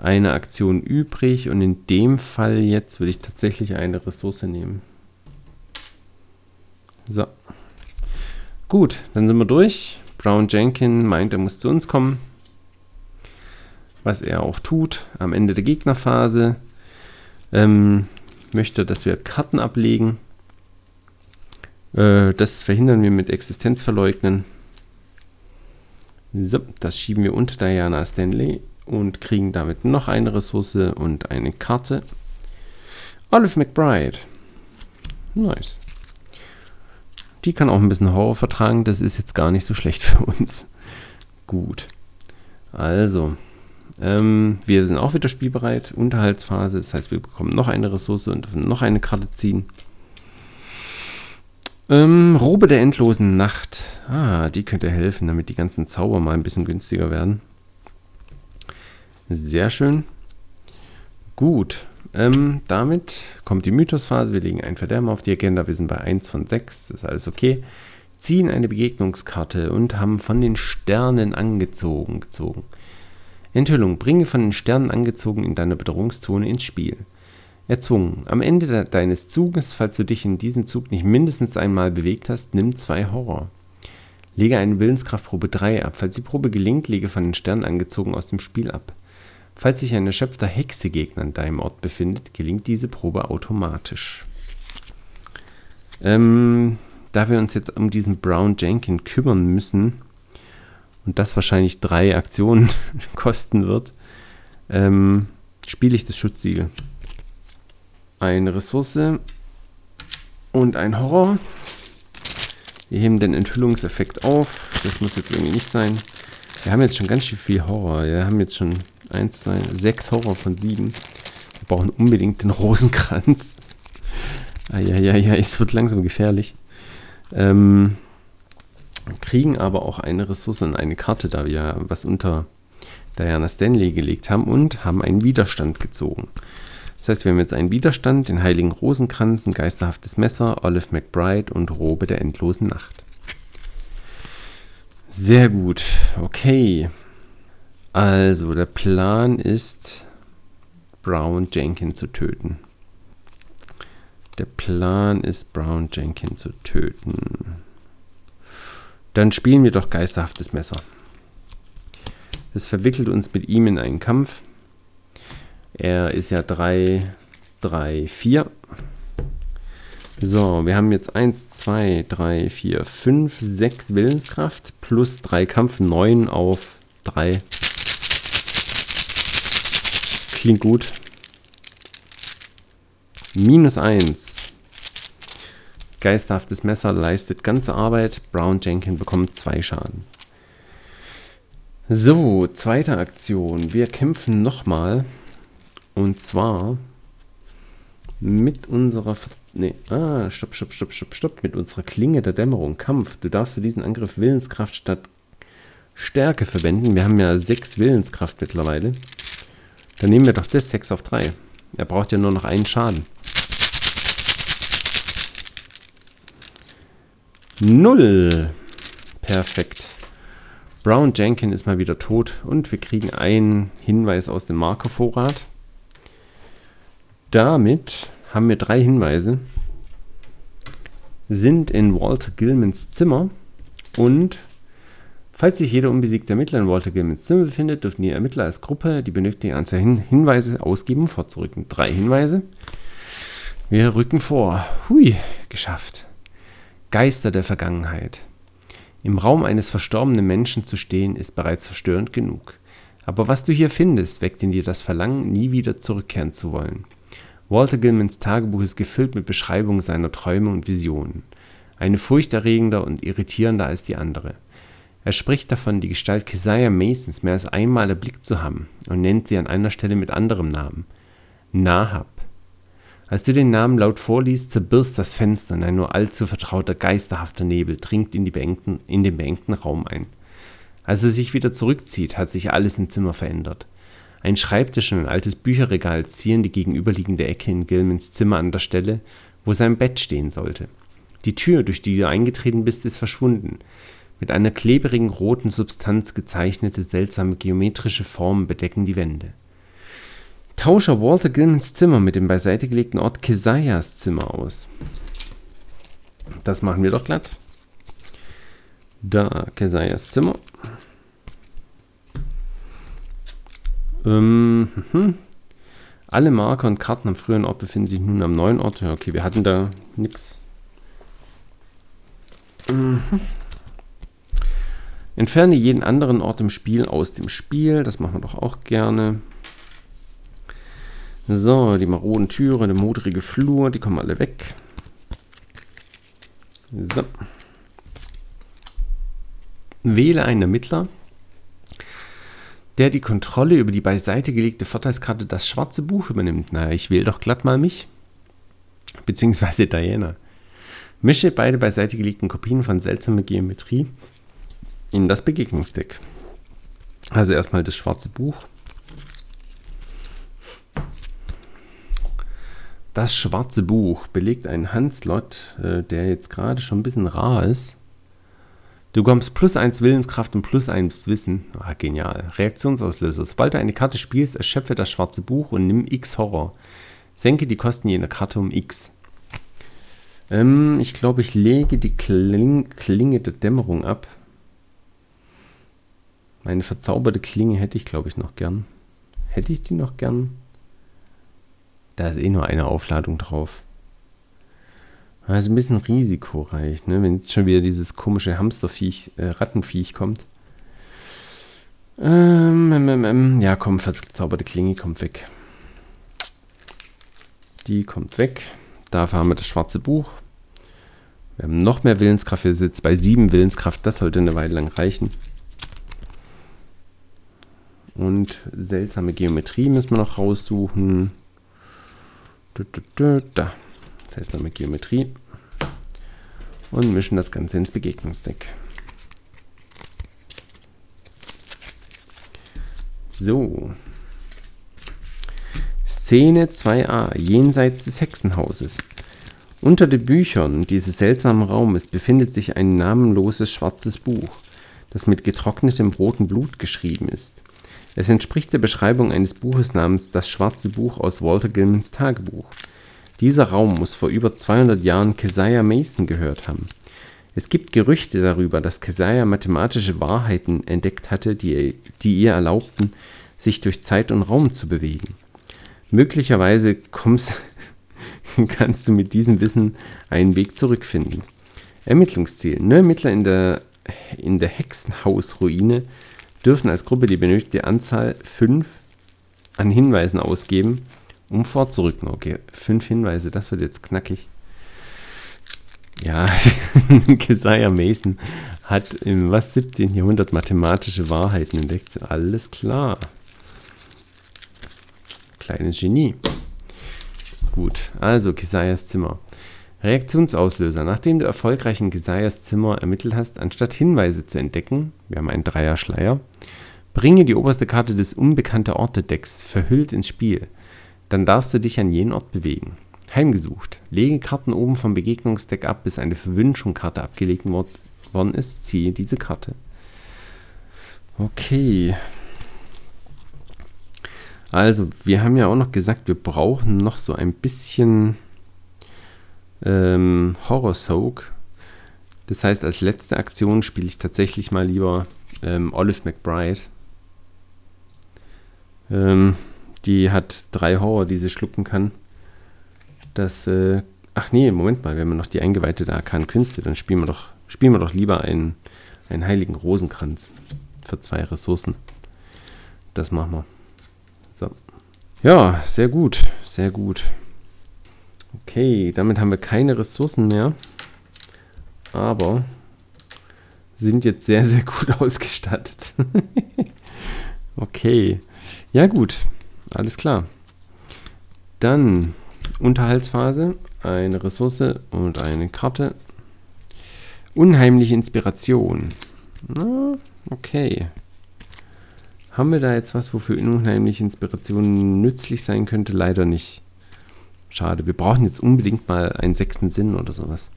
eine Aktion übrig und in dem Fall jetzt würde ich tatsächlich eine Ressource nehmen. So. Gut, dann sind wir durch. Brown Jenkin meint, er muss zu uns kommen was er auch tut am Ende der Gegnerphase. Ähm, möchte, dass wir Karten ablegen. Äh, das verhindern wir mit Existenzverleugnen. So, das schieben wir unter Diana Stanley und kriegen damit noch eine Ressource und eine Karte. Olive McBride. Nice. Die kann auch ein bisschen Horror vertragen. Das ist jetzt gar nicht so schlecht für uns. Gut. Also, ähm, wir sind auch wieder spielbereit. Unterhaltsphase, das heißt, wir bekommen noch eine Ressource und dürfen noch eine Karte ziehen. Ähm, Robe der endlosen Nacht. Ah, die könnte helfen, damit die ganzen Zauber mal ein bisschen günstiger werden. Sehr schön. Gut. Ähm, damit kommt die Mythosphase. Wir legen ein Verderben auf die Agenda. Wir sind bei 1 von 6. Das ist alles okay. Ziehen eine Begegnungskarte und haben von den Sternen angezogen. Gezogen. Enthüllung: Bringe von den Sternen angezogen in deiner Bedrohungszone ins Spiel. Erzwungen: Am Ende de deines Zuges, falls du dich in diesem Zug nicht mindestens einmal bewegt hast, nimm zwei Horror. Lege eine Willenskraftprobe 3 ab. Falls die Probe gelingt, lege von den Sternen angezogen aus dem Spiel ab. Falls sich ein erschöpfter Hexegegner an deinem Ort befindet, gelingt diese Probe automatisch. Ähm, da wir uns jetzt um diesen Brown Jenkin kümmern müssen, und das wahrscheinlich drei Aktionen kosten wird, ähm, spiele ich das Schutzsiegel. Eine Ressource und ein Horror. Wir heben den Enthüllungseffekt auf. Das muss jetzt irgendwie nicht sein. Wir haben jetzt schon ganz schön viel Horror. Wir haben jetzt schon 1, 2, 6 Horror von 7. Wir brauchen unbedingt den Rosenkranz. Eieiei, es wird langsam gefährlich. Ähm, kriegen aber auch eine Ressource und eine Karte, da wir was unter Diana Stanley gelegt haben und haben einen Widerstand gezogen. Das heißt, wir haben jetzt einen Widerstand, den Heiligen Rosenkranz, ein geisterhaftes Messer, Olive McBride und Robe der endlosen Nacht. Sehr gut, okay. Also, der Plan ist, Brown Jenkins zu töten. Der Plan ist, Brown Jenkins zu töten. Dann spielen wir doch geisterhaftes Messer. Es verwickelt uns mit ihm in einen Kampf. Er ist ja 3, 3, 4. So, wir haben jetzt 1, 2, 3, 4, 5, 6 Willenskraft plus 3 Kampf, 9 auf 3. Klingt gut. Minus 1. Geisterhaftes Messer leistet ganze Arbeit. Brown Jenkin bekommt zwei Schaden. So, zweite Aktion. Wir kämpfen nochmal. Und zwar mit unserer Nee, ah, stopp, stopp, stopp, stopp, stopp. Mit unserer Klinge der Dämmerung. Kampf. Du darfst für diesen Angriff Willenskraft statt Stärke verwenden. Wir haben ja 6 Willenskraft mittlerweile. Dann nehmen wir doch das 6 auf 3. Er braucht ja nur noch einen Schaden. Null. Perfekt. Brown Jenkin ist mal wieder tot und wir kriegen einen Hinweis aus dem Markervorrat. Damit haben wir drei Hinweise. Sind in Walter Gilmans Zimmer und falls sich jeder unbesiegte Ermittler in Walter Gilmans Zimmer befindet, dürfen die Ermittler als Gruppe die benötigte Anzahl Hin Hinweise ausgeben und fortzurücken. Drei Hinweise. Wir rücken vor. Hui, geschafft. Geister der Vergangenheit. Im Raum eines verstorbenen Menschen zu stehen, ist bereits verstörend genug. Aber was du hier findest, weckt in dir das Verlangen, nie wieder zurückkehren zu wollen. Walter Gilmans Tagebuch ist gefüllt mit Beschreibungen seiner Träume und Visionen. Eine furchterregender und irritierender als die andere. Er spricht davon, die Gestalt Keziah Masons mehr als einmal erblickt zu haben und nennt sie an einer Stelle mit anderem Namen. Nahab. Als du den Namen laut vorliest, zerbirst das Fenster und ein nur allzu vertrauter geisterhafter Nebel dringt in, in den beengten Raum ein. Als er sich wieder zurückzieht, hat sich alles im Zimmer verändert. Ein Schreibtisch und ein altes Bücherregal zieren die gegenüberliegende Ecke in Gilmans Zimmer an der Stelle, wo sein Bett stehen sollte. Die Tür, durch die du eingetreten bist, ist verschwunden. Mit einer klebrigen roten Substanz gezeichnete seltsame geometrische Formen bedecken die Wände. Tausche Walter Gilmans Zimmer mit dem beiseite gelegten Ort Keziahs Zimmer aus. Das machen wir doch glatt. Da, Keziahs Zimmer. Ähm, hm. Alle Marker und Karten am früheren Ort befinden sich nun am neuen Ort. Ja, okay, wir hatten da nichts. Mhm. Entferne jeden anderen Ort im Spiel aus dem Spiel. Das machen wir doch auch gerne. So, die maroden Türe, der modrige Flur, die kommen alle weg. So. Wähle einen Ermittler, der die Kontrolle über die beiseite gelegte Vorteilskarte das schwarze Buch übernimmt. Na, ich wähle doch glatt mal mich. Beziehungsweise Diana. Mische beide beiseite gelegten Kopien von seltsamer Geometrie in das Begegnungsdeck. Also erstmal das schwarze Buch. Das schwarze Buch belegt einen Handslot, äh, der jetzt gerade schon ein bisschen rar ist. Du bekommst plus 1 Willenskraft und plus 1 Wissen. Ah, genial. Reaktionsauslöser. Sobald du eine Karte spielst, erschöpfe das schwarze Buch und nimm X Horror. Senke die Kosten jener Karte um X. Ähm, ich glaube, ich lege die Kling Klinge der Dämmerung ab. Meine verzauberte Klinge hätte ich, glaube ich, noch gern. Hätte ich die noch gern? Da ist eh nur eine Aufladung drauf. Das ist ein bisschen risikoreich, ne? wenn jetzt schon wieder dieses komische Hamsterviech, äh, Rattenviech kommt. Ähm, ähm, ähm, ja, komm, verzauberte Klinge kommt weg. Die kommt weg. Dafür haben wir das schwarze Buch. Wir haben noch mehr Willenskraft. Wir sind bei sieben Willenskraft. Das sollte eine Weile lang reichen. Und seltsame Geometrie müssen wir noch raussuchen. Da. Seltsame Geometrie. Und mischen das Ganze ins Begegnungsdeck. So. Szene 2a, jenseits des Hexenhauses. Unter den Büchern dieses seltsamen Raumes befindet sich ein namenloses schwarzes Buch, das mit getrocknetem rotem Blut geschrieben ist. Es entspricht der Beschreibung eines Buches namens Das schwarze Buch aus Walter Gilmans Tagebuch. Dieser Raum muss vor über 200 Jahren Keziah Mason gehört haben. Es gibt Gerüchte darüber, dass Keziah mathematische Wahrheiten entdeckt hatte, die, die ihr erlaubten, sich durch Zeit und Raum zu bewegen. Möglicherweise kommst, kannst du mit diesem Wissen einen Weg zurückfinden. Ermittlungsziel. Nur Ermittler in der, in der Hexenhausruine dürfen als Gruppe die benötigte Anzahl 5 an Hinweisen ausgeben, um vorzurücken. Okay, 5 Hinweise, das wird jetzt knackig. Ja, Keziah Mason hat im was 17. Jahrhundert mathematische Wahrheiten entdeckt. Alles klar. Kleines Genie. Gut, also Kisayas Zimmer. Reaktionsauslöser. Nachdem du erfolgreich in Kisayas Zimmer ermittelt hast, anstatt Hinweise zu entdecken, wir haben einen Dreier-Schleier, bringe die oberste Karte des unbekannten Orte-Decks verhüllt ins Spiel. Dann darfst du dich an jenen Ort bewegen. Heimgesucht. Lege Karten oben vom Begegnungsdeck ab, bis eine Verwünschung-Karte abgelegt worden ist. Ziehe diese Karte. Okay. Also, wir haben ja auch noch gesagt, wir brauchen noch so ein bisschen ähm, Horror Soak. Das heißt, als letzte Aktion spiele ich tatsächlich mal lieber ähm, Olive McBride. Ähm, die hat drei Horror, die sie schlucken kann. Das, äh, ach nee, Moment mal, wenn wir noch die eingeweihte da kann Künste, dann spielen wir doch, spielen wir doch lieber einen, einen heiligen Rosenkranz für zwei Ressourcen. Das machen wir. So. Ja, sehr gut, sehr gut. Okay, damit haben wir keine Ressourcen mehr. Aber sind jetzt sehr, sehr gut ausgestattet. okay. Ja, gut. Alles klar. Dann Unterhaltsphase, eine Ressource und eine Karte. Unheimliche Inspiration. Na, okay. Haben wir da jetzt was, wofür unheimliche Inspiration nützlich sein könnte? Leider nicht. Schade. Wir brauchen jetzt unbedingt mal einen sechsten Sinn oder sowas.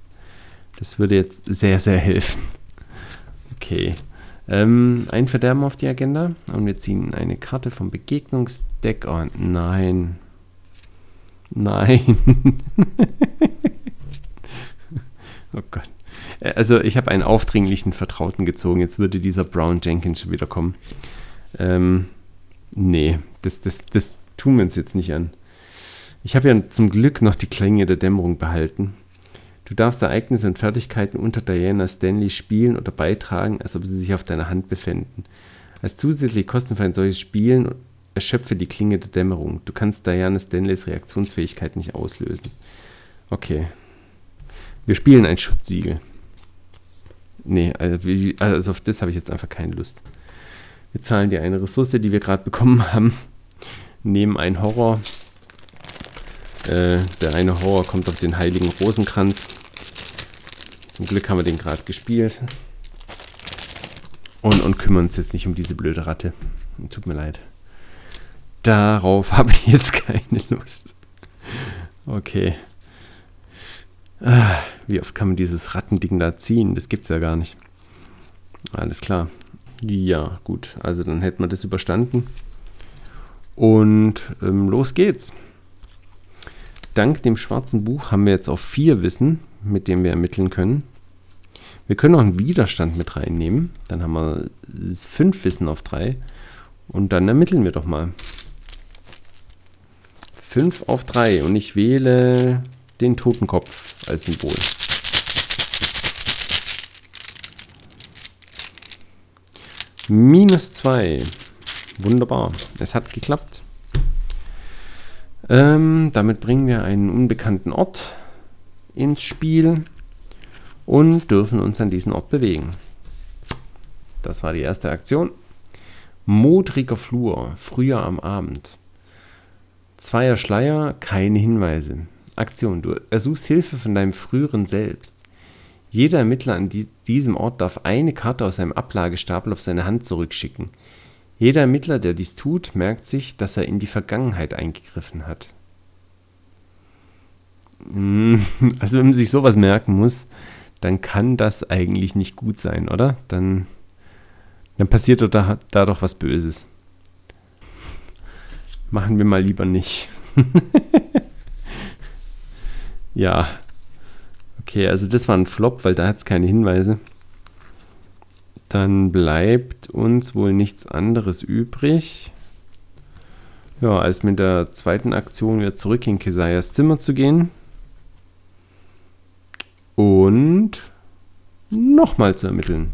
Das würde jetzt sehr, sehr helfen. Okay. Ähm, ein Verderben auf die Agenda. Und wir ziehen eine Karte vom Begegnungsdeck. Oh nein. Nein. oh Gott. Äh, also ich habe einen aufdringlichen Vertrauten gezogen. Jetzt würde dieser Brown Jenkins schon wieder kommen. Ähm, nee, das, das, das tun wir uns jetzt nicht an. Ich habe ja zum Glück noch die Klänge der Dämmerung behalten. Du darfst Ereignisse und Fertigkeiten unter Diana Stanley spielen oder beitragen, als ob sie sich auf deiner Hand befänden. Als zusätzliche Kosten für ein solches Spielen erschöpfe die Klinge der Dämmerung. Du kannst Diana Stanleys Reaktionsfähigkeit nicht auslösen. Okay. Wir spielen ein Schutzsiegel. Nee, also, also auf das habe ich jetzt einfach keine Lust. Wir zahlen dir eine Ressource, die wir gerade bekommen haben, nehmen einen Horror. Äh, der eine Horror kommt auf den heiligen Rosenkranz. Zum Glück haben wir den gerade gespielt. Und, und kümmern uns jetzt nicht um diese blöde Ratte. Tut mir leid. Darauf habe ich jetzt keine Lust. Okay. Ah, wie oft kann man dieses Rattending da ziehen? Das gibt's ja gar nicht. Alles klar. Ja, gut. Also dann hätten wir das überstanden. Und ähm, los geht's. Dank dem schwarzen Buch haben wir jetzt auch vier Wissen, mit dem wir ermitteln können. Wir können auch einen Widerstand mit reinnehmen. Dann haben wir fünf Wissen auf drei. Und dann ermitteln wir doch mal. 5 auf 3 und ich wähle den Totenkopf als Symbol. Minus 2. Wunderbar. Es hat geklappt. Ähm, damit bringen wir einen unbekannten Ort ins Spiel und dürfen uns an diesen Ort bewegen. Das war die erste Aktion. Modriger Flur, früher am Abend. Zweier Schleier, keine Hinweise. Aktion. Du ersuchst Hilfe von deinem früheren Selbst. Jeder Ermittler an die, diesem Ort darf eine Karte aus seinem Ablagestapel auf seine Hand zurückschicken. Jeder Ermittler, der dies tut, merkt sich, dass er in die Vergangenheit eingegriffen hat. Hm, also wenn man sich sowas merken muss, dann kann das eigentlich nicht gut sein, oder? Dann, dann passiert da, da doch was Böses. Machen wir mal lieber nicht. ja. Okay, also das war ein Flop, weil da hat es keine Hinweise. Dann bleibt uns wohl nichts anderes übrig. Ja, als mit der zweiten Aktion wieder zurück in Kesayas Zimmer zu gehen. Und nochmal zu ermitteln.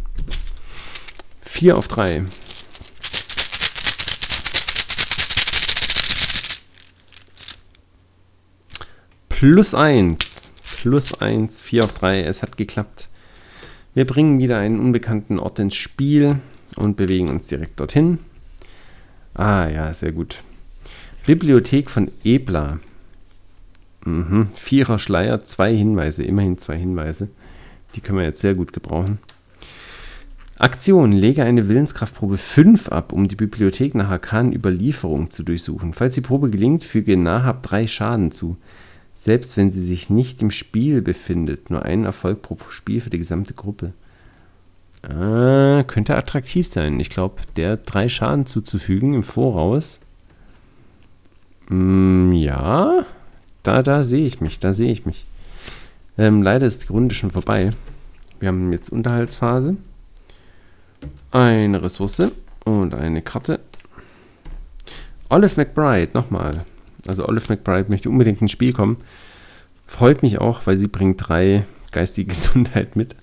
4 auf 3. Plus 1. Plus 1, 4 auf 3. Es hat geklappt. Wir bringen wieder einen unbekannten Ort ins Spiel und bewegen uns direkt dorthin. Ah ja, sehr gut. Bibliothek von Ebla. Mhm. Vierer Schleier, zwei Hinweise, immerhin zwei Hinweise. Die können wir jetzt sehr gut gebrauchen. Aktion. Lege eine Willenskraftprobe 5 ab, um die Bibliothek nach arkanen Überlieferungen zu durchsuchen. Falls die Probe gelingt, füge Nahab drei Schaden zu. Selbst wenn sie sich nicht im Spiel befindet. Nur einen Erfolg pro Spiel für die gesamte Gruppe. Ah, könnte attraktiv sein. Ich glaube, der drei Schaden zuzufügen im Voraus. Mm, ja, da, da sehe ich mich, da sehe ich mich. Ähm, leider ist die Runde schon vorbei. Wir haben jetzt Unterhaltsphase. Eine Ressource und eine Karte. Olive McBride, nochmal. Also Olive McBride möchte unbedingt ins Spiel kommen. Freut mich auch, weil sie bringt drei geistige Gesundheit mit.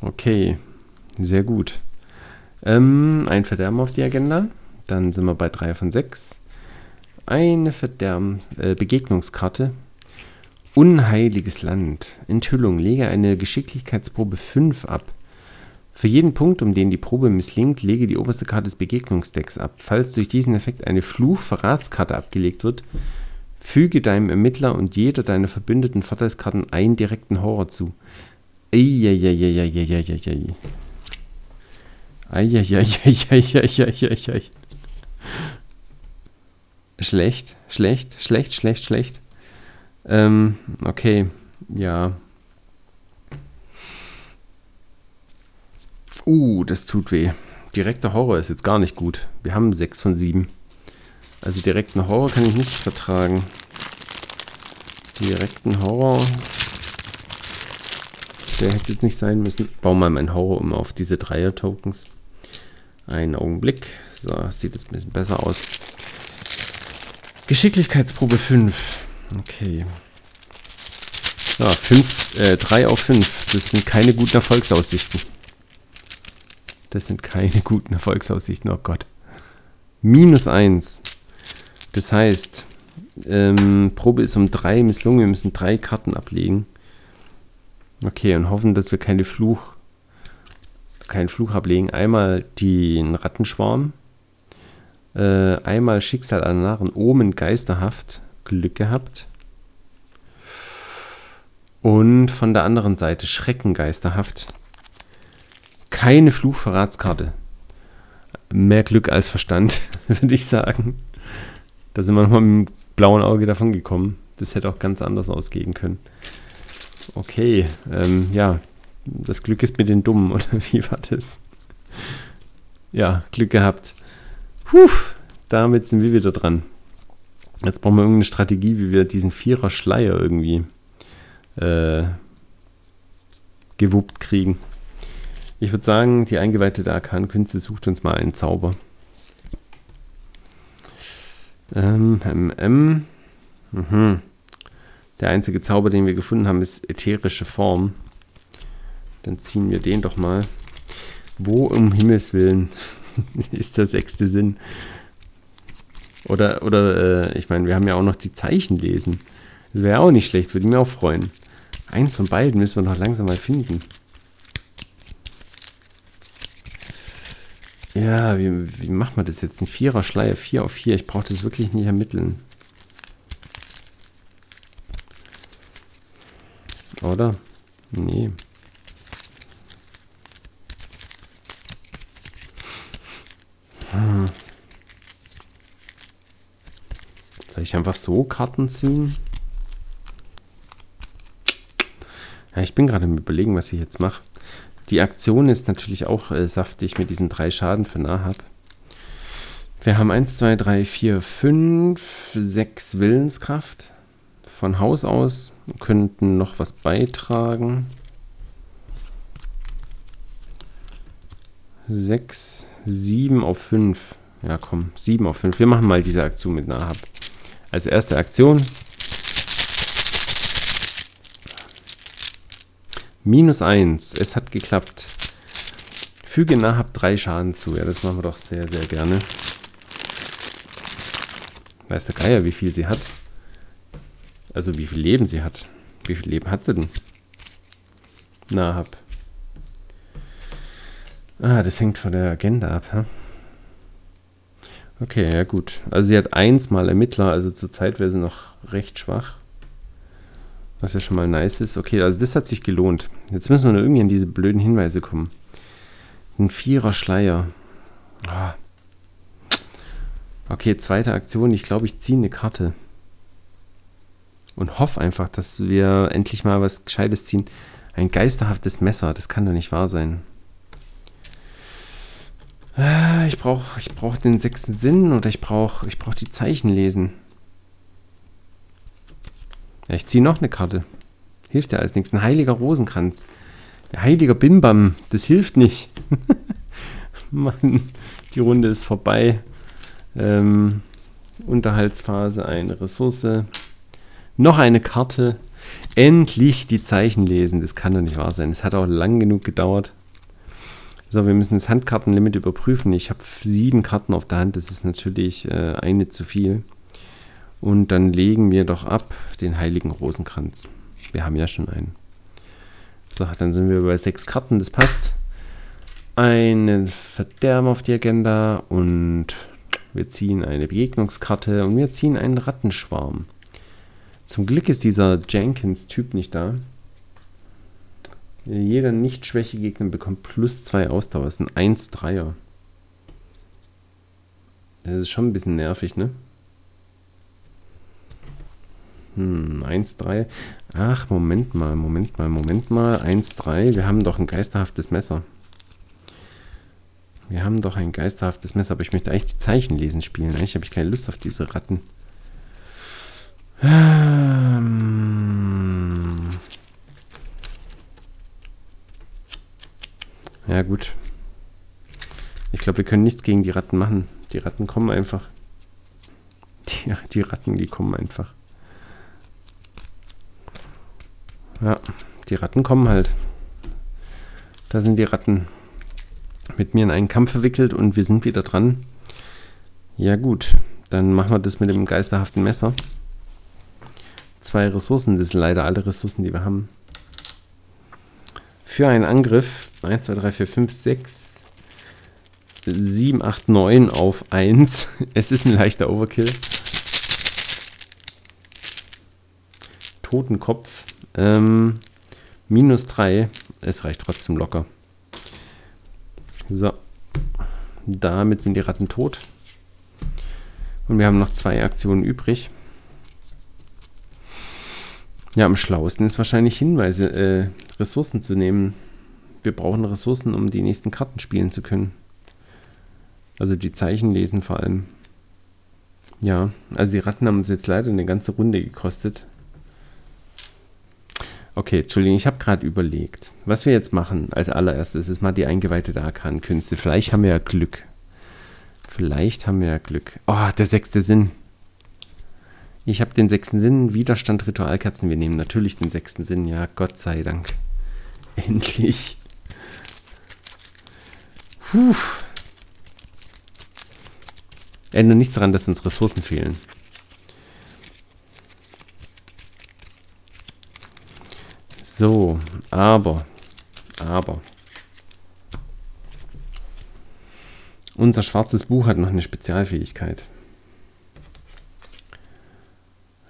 Okay, sehr gut. Ähm, ein Verderben auf die Agenda. Dann sind wir bei 3 von 6. Eine Verderben, äh, Begegnungskarte. Unheiliges Land. Enthüllung. Lege eine Geschicklichkeitsprobe 5 ab. Für jeden Punkt, um den die Probe misslingt, lege die oberste Karte des Begegnungsdecks ab. Falls durch diesen Effekt eine Fluch-Verratskarte abgelegt wird, füge deinem Ermittler und jeder deiner verbündeten Vorteilskarten einen direkten Horror zu. Eieieiei. Schlecht, schlecht, schlecht, schlecht, schlecht. Ähm, okay, ja. Uh, das tut weh. Direkter Horror ist jetzt gar nicht gut. Wir haben 6 von 7. Also direkten Horror kann ich nicht vertragen. Direkten Horror. Der hätte jetzt nicht sein müssen. Bau mal meinen Horror um auf diese Dreier-Tokens. Einen Augenblick. So, sieht es ein bisschen besser aus. Geschicklichkeitsprobe 5. Okay. Ja, 5, äh, 3 auf 5. Das sind keine guten Erfolgsaussichten. Das sind keine guten Erfolgsaussichten, oh Gott. Minus 1. Das heißt, ähm, Probe ist um 3 misslungen. Wir müssen 3 Karten ablegen. Okay, und hoffen, dass wir keine Fluch, keinen Fluch ablegen. Einmal den Rattenschwarm. Äh, einmal Schicksal an Narren, Omen geisterhaft. Glück gehabt. Und von der anderen Seite Schrecken geisterhaft keine Fluchverratskarte. Mehr Glück als Verstand, würde ich sagen. Da sind wir nochmal mit dem blauen Auge davon gekommen. Das hätte auch ganz anders ausgehen können. Okay, ähm, ja, das Glück ist mit den Dummen, oder wie war das? Ja, Glück gehabt. Puh, damit sind wir wieder dran. Jetzt brauchen wir irgendeine Strategie, wie wir diesen Vierer Schleier irgendwie äh, gewuppt kriegen. Ich würde sagen, die eingeweihte Arkankünste sucht uns mal einen Zauber. Ähm, MM. Mhm. Der einzige Zauber, den wir gefunden haben, ist ätherische Form. Dann ziehen wir den doch mal. Wo um Himmels Willen ist der sechste Sinn? Oder, oder äh, ich meine, wir haben ja auch noch die Zeichen lesen. Das wäre auch nicht schlecht, würde mich auch freuen. Eins von beiden müssen wir noch langsam mal finden. Ja, wie, wie macht man das jetzt? Ein Vierer Schleier, 4 auf 4. Ich brauche das wirklich nicht ermitteln. Oder? Nee. Hm. Soll ich einfach so Karten ziehen? Ja, ich bin gerade im Überlegen, was ich jetzt mache. Die Aktion ist natürlich auch äh, saftig mit diesen drei Schaden für Nahab. Wir haben 1, 2, 3, 4, 5, 6 Willenskraft. Von Haus aus könnten noch was beitragen. 6, 7 auf 5. Ja, komm, 7 auf 5. Wir machen mal diese Aktion mit Nahab. Als erste Aktion Minus 1. Es hat geklappt. Füge Nahab 3 Schaden zu. Ja, das machen wir doch sehr, sehr gerne. Weiß der Geier, wie viel sie hat. Also wie viel Leben sie hat. Wie viel Leben hat sie denn? Nahab. Ah, das hängt von der Agenda ab. Hm? Okay, ja gut. Also sie hat eins mal Ermittler, also zurzeit wäre sie noch recht schwach. Was ja schon mal nice ist. Okay, also das hat sich gelohnt. Jetzt müssen wir nur irgendwie an diese blöden Hinweise kommen. Ein Vierer Schleier. Oh. Okay, zweite Aktion. Ich glaube, ich ziehe eine Karte. Und hoffe einfach, dass wir endlich mal was Gescheites ziehen. Ein geisterhaftes Messer. Das kann doch nicht wahr sein. Ah, ich brauche ich brauch den sechsten Sinn oder ich brauche ich brauch die Zeichen lesen. Ja, ich ziehe noch eine Karte. Hilft ja alles nichts. Ein heiliger Rosenkranz. Der heiliger Bimbam. Das hilft nicht. Mann, die Runde ist vorbei. Ähm, Unterhaltsphase, eine Ressource. Noch eine Karte. Endlich die Zeichen lesen. Das kann doch nicht wahr sein. Es hat auch lang genug gedauert. So, wir müssen das Handkartenlimit überprüfen. Ich habe sieben Karten auf der Hand. Das ist natürlich äh, eine zu viel. Und dann legen wir doch ab den Heiligen Rosenkranz. Wir haben ja schon einen. So, dann sind wir bei sechs Karten. Das passt. Einen Verderben auf die Agenda und wir ziehen eine Begegnungskarte und wir ziehen einen Rattenschwarm. Zum Glück ist dieser Jenkins-Typ nicht da. Jeder nicht schwäche Gegner bekommt plus 2 Ausdauer. Das ist ein 1-3er. Das ist schon ein bisschen nervig, ne? Hm, 1-3. Ach, Moment mal, Moment mal, Moment mal. 1-3. Wir haben doch ein geisterhaftes Messer. Wir haben doch ein geisterhaftes Messer, aber ich möchte eigentlich die Zeichen lesen spielen. Eigentlich habe ich keine Lust auf diese Ratten. Ähm ja, gut. Ich glaube, wir können nichts gegen die Ratten machen. Die Ratten kommen einfach. Die, die Ratten, die kommen einfach. Ja, die Ratten kommen halt. Da sind die Ratten mit mir in einen Kampf verwickelt und wir sind wieder dran. Ja gut, dann machen wir das mit dem geisterhaften Messer. Zwei Ressourcen, das sind leider alle Ressourcen, die wir haben. Für einen Angriff 1, 2, 3, 4, 5, 6, 7, 8, 9 auf 1. Es ist ein leichter Overkill. Totenkopf. Ähm, minus 3. Es reicht trotzdem locker. So. Damit sind die Ratten tot. Und wir haben noch zwei Aktionen übrig. Ja, am schlauesten ist wahrscheinlich Hinweise, äh, Ressourcen zu nehmen. Wir brauchen Ressourcen, um die nächsten Karten spielen zu können. Also die Zeichen lesen vor allem. Ja, also die Ratten haben uns jetzt leider eine ganze Runde gekostet. Okay, Entschuldigung, ich habe gerade überlegt, was wir jetzt machen als allererstes ist mal die eingeweihte Arkan-Künste. Vielleicht haben wir ja Glück. Vielleicht haben wir ja Glück. Oh, der sechste Sinn. Ich habe den sechsten Sinn, Widerstand, Ritualkerzen. Wir nehmen natürlich den sechsten Sinn. Ja, Gott sei Dank. Endlich. Puh. Ändert nichts daran, dass uns Ressourcen fehlen. So, aber, aber. Unser schwarzes Buch hat noch eine Spezialfähigkeit.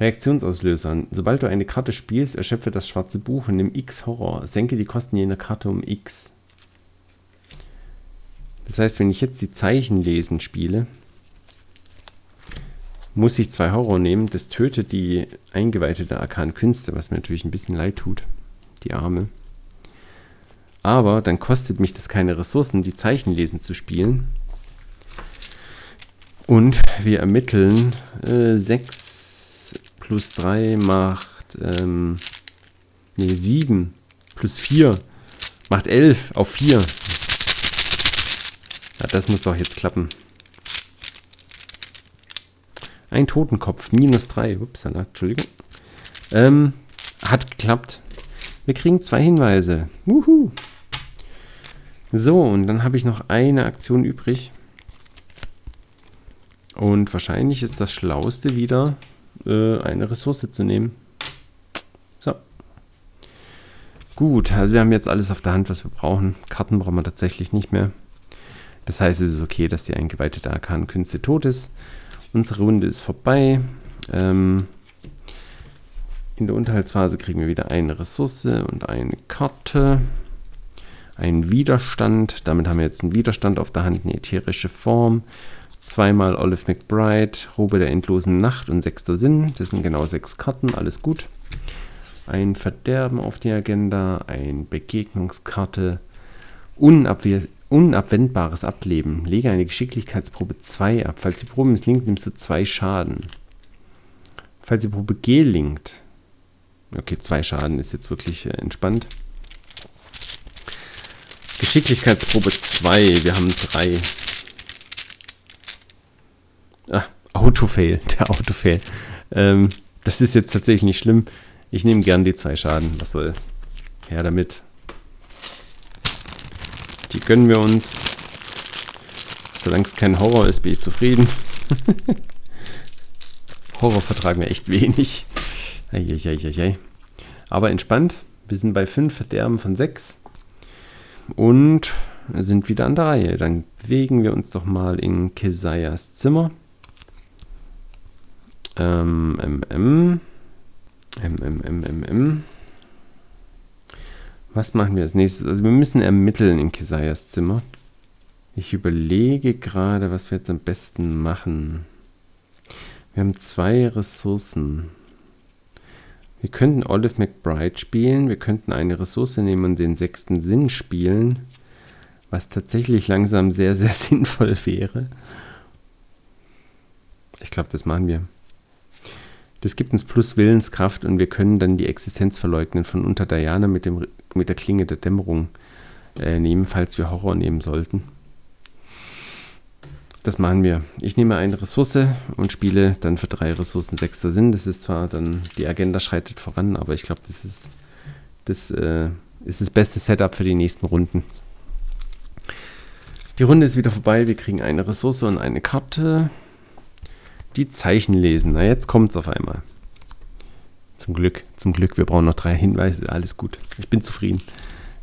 Reaktionsauslöser. Sobald du eine Karte spielst, erschöpfe das schwarze Buch und nimm X Horror. Senke die Kosten jener Karte um X. Das heißt, wenn ich jetzt die Zeichen lesen spiele, muss ich zwei Horror nehmen. Das tötet die Eingeweihte der Arkan Künste, was mir natürlich ein bisschen leid tut die Arme. Aber dann kostet mich das keine Ressourcen, die Zeichen lesen zu spielen. Und wir ermitteln äh, 6 plus 3 macht ähm, nee, 7 plus 4 macht 11 auf 4. Ja, das muss doch jetzt klappen. Ein Totenkopf, minus 3. Upsala, Entschuldigung. Ähm, hat geklappt. Wir kriegen zwei Hinweise. Wuhu. So, und dann habe ich noch eine Aktion übrig. Und wahrscheinlich ist das Schlauste wieder, äh, eine Ressource zu nehmen. So. Gut, also wir haben jetzt alles auf der Hand, was wir brauchen. Karten brauchen wir tatsächlich nicht mehr. Das heißt, es ist okay, dass die eingeweihte Arkan-Künste tot ist. Unsere Runde ist vorbei. Ähm, In der Unterhaltsphase kriegen wir wieder eine Ressource und eine Karte. Ein Widerstand. Damit haben wir jetzt einen Widerstand auf der Hand, eine ätherische Form. Zweimal Olive McBride, Robe der endlosen Nacht und sechster Sinn. Das sind genau sechs Karten, alles gut. Ein Verderben auf die Agenda, eine Begegnungskarte, Unabwehr, unabwendbares Ableben. Lege eine Geschicklichkeitsprobe 2 ab. Falls die Probe misslingt, nimmst du 2 Schaden. Falls die Probe gelingt. Okay, 2 Schaden ist jetzt wirklich äh, entspannt. Geschicklichkeitsprobe 2. Wir haben 3. Ah, Autofail. Der Autofail. Ähm, das ist jetzt tatsächlich nicht schlimm. Ich nehme gern die 2 Schaden. Was soll Her damit. Die gönnen wir uns. Solange es kein Horror ist, bin ich zufrieden. Horror vertragen wir echt wenig. Eieieiei. Aber entspannt. Wir sind bei 5 Verderben von 6. Und sind wieder an der Reihe. Dann bewegen wir uns doch mal in Kesayas Zimmer. Ähm, M, M. M, M, M, M, M. Was machen wir als nächstes? Also wir müssen ermitteln in Kesayas Zimmer. Ich überlege gerade, was wir jetzt am besten machen. Wir haben zwei Ressourcen. Wir könnten Olive McBride spielen. Wir könnten eine Ressource nehmen und den sechsten Sinn spielen. Was tatsächlich langsam sehr, sehr sinnvoll wäre. Ich glaube, das machen wir. Das gibt uns plus Willenskraft und wir können dann die Existenz verleugnen von Unter Diana mit, dem, mit der Klinge der Dämmerung äh, nehmen, falls wir Horror nehmen sollten. Das machen wir. Ich nehme eine Ressource und spiele dann für drei Ressourcen sechster Sinn. Das ist zwar dann, die Agenda schreitet voran, aber ich glaube, das ist das, äh, ist das beste Setup für die nächsten Runden. Die Runde ist wieder vorbei. Wir kriegen eine Ressource und eine Karte. Die Zeichen lesen. Na, jetzt kommt es auf einmal. Zum Glück, zum Glück. Wir brauchen noch drei Hinweise. Alles gut. Ich bin zufrieden.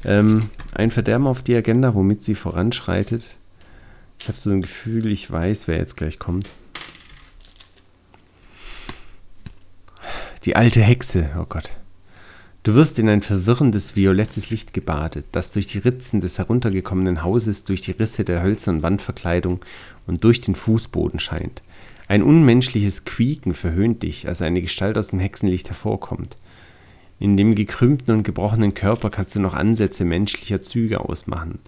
Ähm, ein Verderben auf die Agenda, womit sie voranschreitet. Ich habe so ein Gefühl, ich weiß, wer jetzt gleich kommt. Die alte Hexe. Oh Gott. Du wirst in ein verwirrendes violettes Licht gebadet, das durch die Ritzen des heruntergekommenen Hauses, durch die Risse der hölzernen Wandverkleidung und durch den Fußboden scheint. Ein unmenschliches Quieken verhöhnt dich, als eine Gestalt aus dem Hexenlicht hervorkommt. In dem gekrümmten und gebrochenen Körper kannst du noch Ansätze menschlicher Züge ausmachen.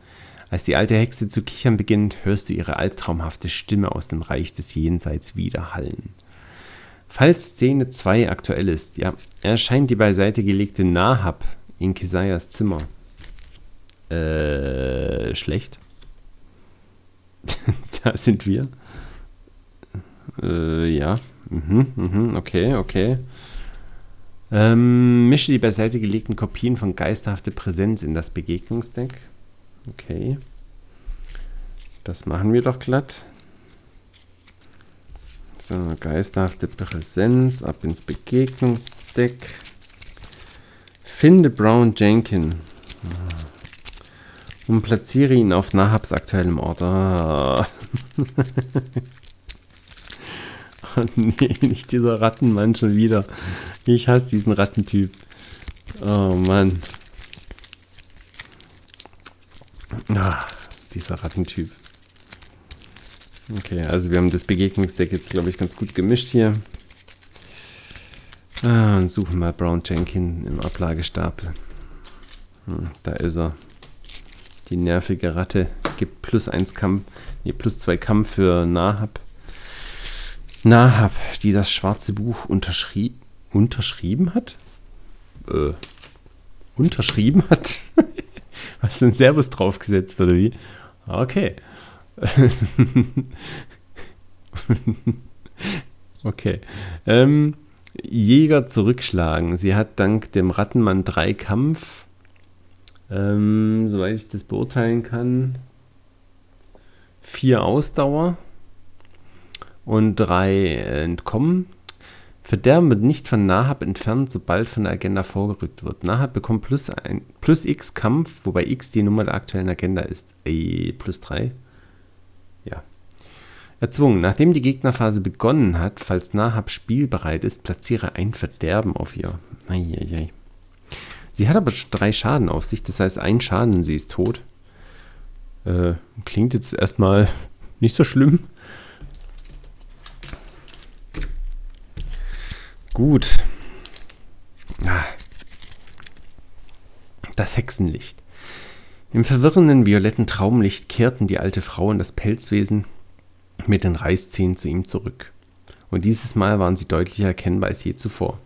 Als die alte Hexe zu kichern beginnt, hörst du ihre albtraumhafte Stimme aus dem Reich des Jenseits widerhallen. Falls Szene 2 aktuell ist, ja, erscheint die beiseite gelegte Nahab in Kesayas Zimmer. Äh, schlecht. da sind wir. Äh, ja. Mhm, mhm, okay, okay. Ähm, mische die beiseite gelegten Kopien von Geisterhafte Präsenz in das Begegnungsdeck. Okay. Das machen wir doch glatt. So, geisterhafte Präsenz, ab ins Begegnungsdeck. Finde Brown Jenkin. Und platziere ihn auf Nahabs aktuellem Ort. Ah. Oh nee, nicht dieser Rattenmann schon wieder. Ich hasse diesen Rattentyp. Oh Mann. Ah, dieser Rattentyp. Okay, also wir haben das Begegnungsdeck jetzt, glaube ich, ganz gut gemischt hier. Ah, und suchen mal Brown Jenkin im Ablagestapel. Hm, da ist er. Die nervige Ratte gibt plus eins Kampf, nee, plus zwei Kampf für Nahab. Nahab, die das schwarze Buch unterschrie unterschrieben hat? Äh, unterschrieben hat? Hast du ein Servus draufgesetzt, oder wie? Okay. okay. Ähm, Jäger zurückschlagen. Sie hat dank dem Rattenmann drei Kampf. Ähm, soweit ich das beurteilen kann. Vier Ausdauer und drei entkommen. Verderben wird nicht von Nahab entfernt, sobald von der Agenda vorgerückt wird. Nahab bekommt plus, ein, plus x Kampf, wobei x die Nummer der aktuellen Agenda ist. E plus 3. Ja. Erzwungen. Nachdem die Gegnerphase begonnen hat, falls Nahab spielbereit ist, platziere ein Verderben auf ihr. Eieiei. Sie hat aber drei Schaden auf sich, das heißt ein Schaden, sie ist tot. Äh, klingt jetzt erstmal nicht so schlimm. Gut. Ah. Das Hexenlicht. Im verwirrenden violetten Traumlicht kehrten die alte Frau und das Pelzwesen mit den Reißzähnen zu ihm zurück. Und dieses Mal waren sie deutlicher erkennbar als je zuvor.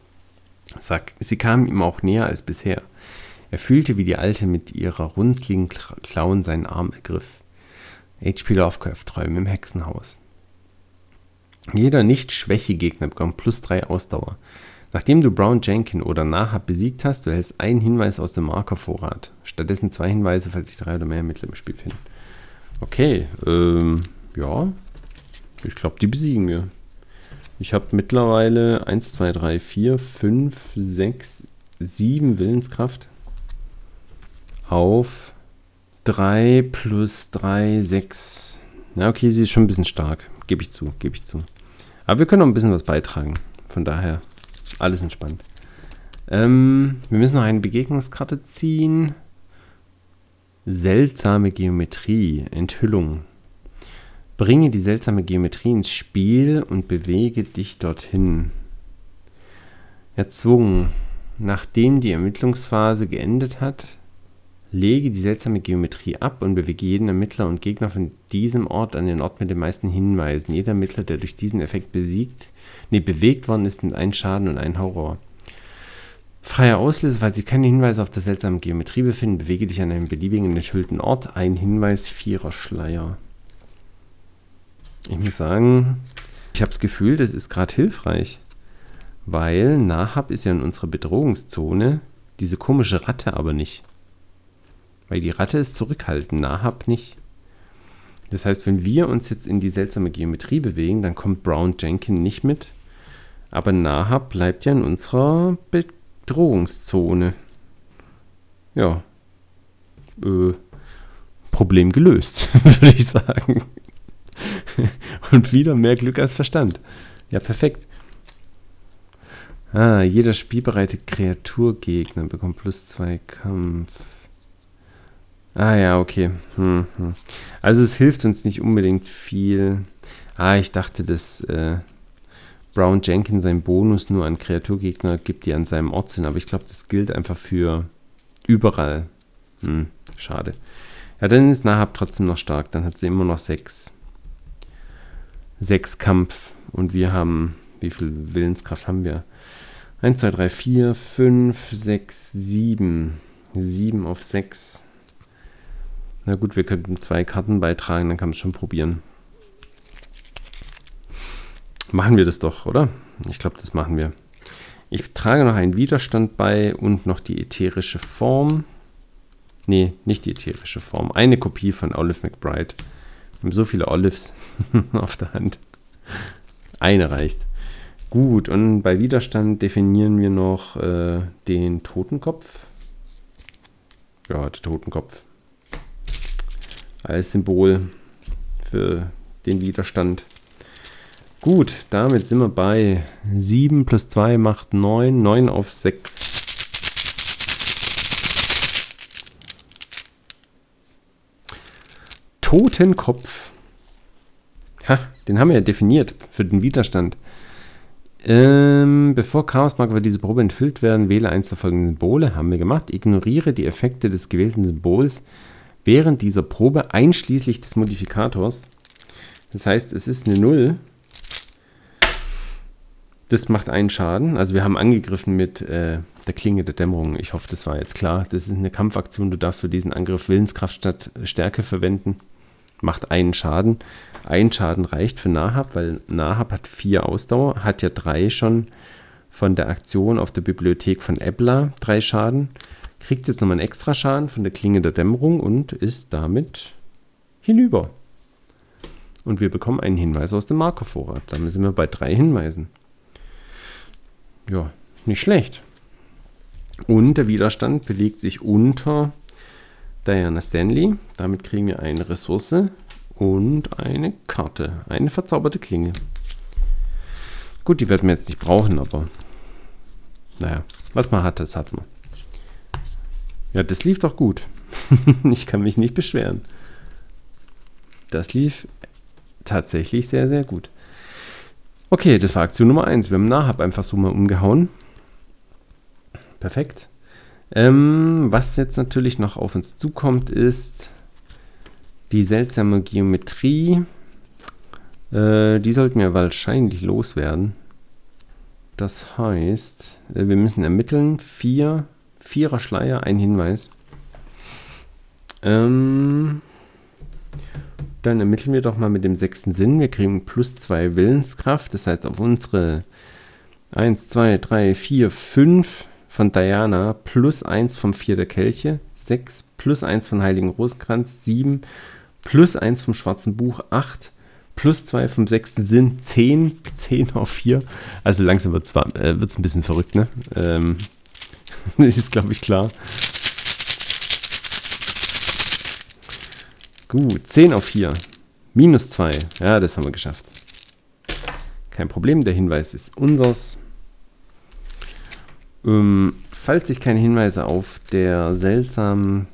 Sie kamen ihm auch näher als bisher. Er fühlte, wie die Alte mit ihrer runzligen Klauen seinen Arm ergriff. H.P. Lovecraft-Träume im Hexenhaus. Jeder Nicht-Schwäche-Gegner bekommt plus 3 Ausdauer. Nachdem du Brown Jenkin oder Nahab besiegt hast, du erhältst einen Hinweis aus dem Markervorrat. Stattdessen zwei Hinweise, falls sich drei oder mehr Mittel im Spiel finden. Okay, ähm, ja. Ich glaube, die besiegen wir. Ich habe mittlerweile 1, 2, 3, 4, 5, 6, 7 Willenskraft auf 3 plus 3, 6. Na, okay, sie ist schon ein bisschen stark. Gebe ich zu, gebe ich zu. Aber wir können noch ein bisschen was beitragen. Von daher, alles entspannt. Ähm, wir müssen noch eine Begegnungskarte ziehen. Seltsame Geometrie, Enthüllung. Bringe die seltsame Geometrie ins Spiel und bewege dich dorthin. Erzwungen. Nachdem die Ermittlungsphase geendet hat, lege die seltsame Geometrie ab und bewege jeden Ermittler und Gegner von diesem Ort an den Ort mit den meisten Hinweisen. Jeder Ermittler, der durch diesen Effekt besiegt, nee, bewegt worden ist, nimmt einen Schaden und einen Horror. Freie Auslöse, falls sich keine Hinweise auf der seltsamen Geometrie befinden, bewege dich an einem beliebigen enthüllten Ort. Ein Hinweis, vierer Schleier. Ich muss sagen, ich habe das Gefühl, das ist gerade hilfreich. Weil Nahab ist ja in unserer Bedrohungszone, diese komische Ratte aber nicht. Weil die Ratte ist zurückhaltend, Nahab nicht. Das heißt, wenn wir uns jetzt in die seltsame Geometrie bewegen, dann kommt Brown Jenkin nicht mit. Aber Nahab bleibt ja in unserer Bedrohungszone. Ja. Äh, Problem gelöst, würde ich sagen. Und wieder mehr Glück als Verstand. Ja, perfekt. Ah, jeder spielbereite Kreaturgegner bekommt plus zwei Kampf. Ah ja, okay. Hm, hm. Also es hilft uns nicht unbedingt viel. Ah, ich dachte, dass äh, Brown Jenkins seinen Bonus nur an Kreaturgegner gibt, die an seinem Ort sind. Aber ich glaube, das gilt einfach für überall. Hm, schade. Ja, dann ist Nahab trotzdem noch stark. Dann hat sie immer noch sechs sechs Kampf und wir haben, wie viel Willenskraft haben wir? 1, 2, 3, 4, 5, 6, 7. 7 auf 6. Na gut, wir könnten zwei Karten beitragen, dann kann man es schon probieren. Machen wir das doch, oder? Ich glaube, das machen wir. Ich trage noch einen Widerstand bei und noch die ätherische Form. Nee, nicht die ätherische Form. Eine Kopie von Olive McBride. Wir haben so viele Olives auf der Hand. Eine reicht. Gut, und bei Widerstand definieren wir noch äh, den Totenkopf. Ja, der Totenkopf. Als Symbol für den Widerstand. Gut, damit sind wir bei 7 plus 2 macht 9, 9 auf 6. Totenkopf. Ha, den haben wir ja definiert für den Widerstand. Ähm, bevor Chaosmarker für diese Probe enthüllt werden, wähle eins der folgenden Symbole. Haben wir gemacht. Ignoriere die Effekte des gewählten Symbols während dieser Probe, einschließlich des Modifikators. Das heißt, es ist eine 0. Das macht einen Schaden. Also wir haben angegriffen mit äh, der Klinge der Dämmerung. Ich hoffe, das war jetzt klar. Das ist eine Kampfaktion. Du darfst für diesen Angriff Willenskraft statt Stärke verwenden macht einen Schaden. Ein Schaden reicht für Nahab, weil Nahab hat vier Ausdauer, hat ja drei schon von der Aktion auf der Bibliothek von Ebla, drei Schaden. Kriegt jetzt nochmal einen extra Schaden von der Klinge der Dämmerung und ist damit hinüber. Und wir bekommen einen Hinweis aus dem Markervorrat. Damit sind wir bei drei Hinweisen. Ja, nicht schlecht. Und der Widerstand bewegt sich unter Diana Stanley. Damit kriegen wir eine Ressource Und eine Karte. Eine verzauberte Klinge. Gut, die werden wir jetzt nicht brauchen, aber naja, was man hat, das hat man. Ja, das lief doch gut. ich kann mich nicht beschweren. Das lief tatsächlich sehr, sehr gut. Okay, das war Aktion Nummer 1. Wir haben Nahab einfach so mal umgehauen. Perfekt. Ähm, was jetzt natürlich noch auf uns zukommt, ist die seltsame Geometrie. Äh, die sollten wir wahrscheinlich loswerden. Das heißt, äh, wir müssen ermitteln. Vier, vierer Schleier, ein Hinweis. Ähm, dann ermitteln wir doch mal mit dem sechsten Sinn. Wir kriegen plus zwei Willenskraft. Das heißt, auf unsere 1, 2, 3, 4, 5 von Diana plus 1 vom Vier der Kelche, 6 plus 1 von Heiligen Rosenkranz, 7 plus 1 vom Schwarzen Buch, 8 plus 2 vom sechsten Sinn, 10, 10 auf 4. Also langsam wird es äh, ein bisschen verrückt, ne? Ähm, ist, glaube ich, klar. Gut, 10 auf 4. Minus 2. Ja, das haben wir geschafft. Kein Problem, der Hinweis ist unsers. Ähm, falls sich keine Hinweise auf der seltsamen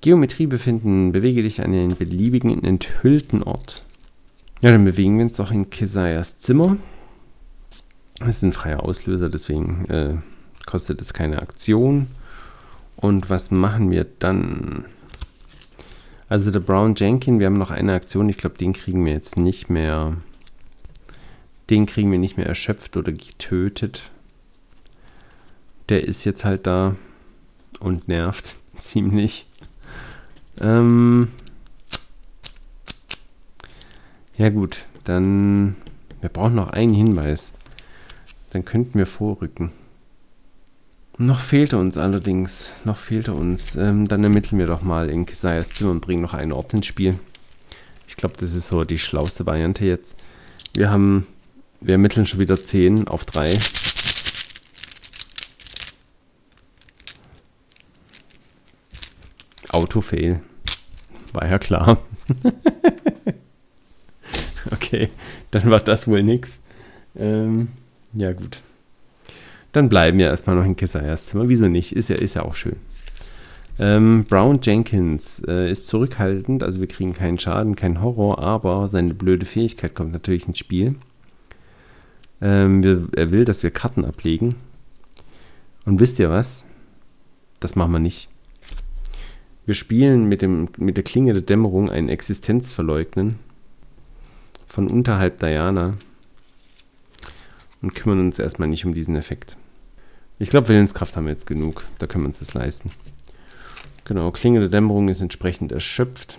Geometrie befinden, bewege dich an den beliebigen enthüllten Ort. Ja, dann bewegen wir uns doch in Kesayas Zimmer. Das ist ein freier Auslöser, deswegen äh, kostet es keine Aktion. Und was machen wir dann? Also der Brown Jenkin, wir haben noch eine Aktion, ich glaube, den kriegen wir jetzt nicht mehr. Den kriegen wir nicht mehr erschöpft oder getötet. Der ist jetzt halt da und nervt ziemlich. Ähm ja gut, dann wir brauchen noch einen Hinweis. Dann könnten wir vorrücken. Noch fehlte uns allerdings, noch fehlte uns. Ähm, dann ermitteln wir doch mal in Kesayas Zimmer und bringen noch einen Ort ins Spiel. Ich glaube, das ist so die schlauste Variante jetzt. Wir haben, wir ermitteln schon wieder 10 auf 3. Autofail. War ja klar. okay, dann war das wohl nix. Ähm, ja, gut. Dann bleiben wir erstmal noch in Kesayas. Wieso nicht? Ist ja, ist ja auch schön. Ähm, Brown Jenkins äh, ist zurückhaltend, also wir kriegen keinen Schaden, keinen Horror, aber seine blöde Fähigkeit kommt natürlich ins Spiel. Ähm, wir, er will, dass wir Karten ablegen. Und wisst ihr was? Das machen wir nicht. Wir spielen mit, dem, mit der Klinge der Dämmerung ein Existenzverleugnen von unterhalb Diana und kümmern uns erstmal nicht um diesen Effekt. Ich glaube, Willenskraft haben wir jetzt genug. Da können wir uns das leisten. Genau, Klinge der Dämmerung ist entsprechend erschöpft.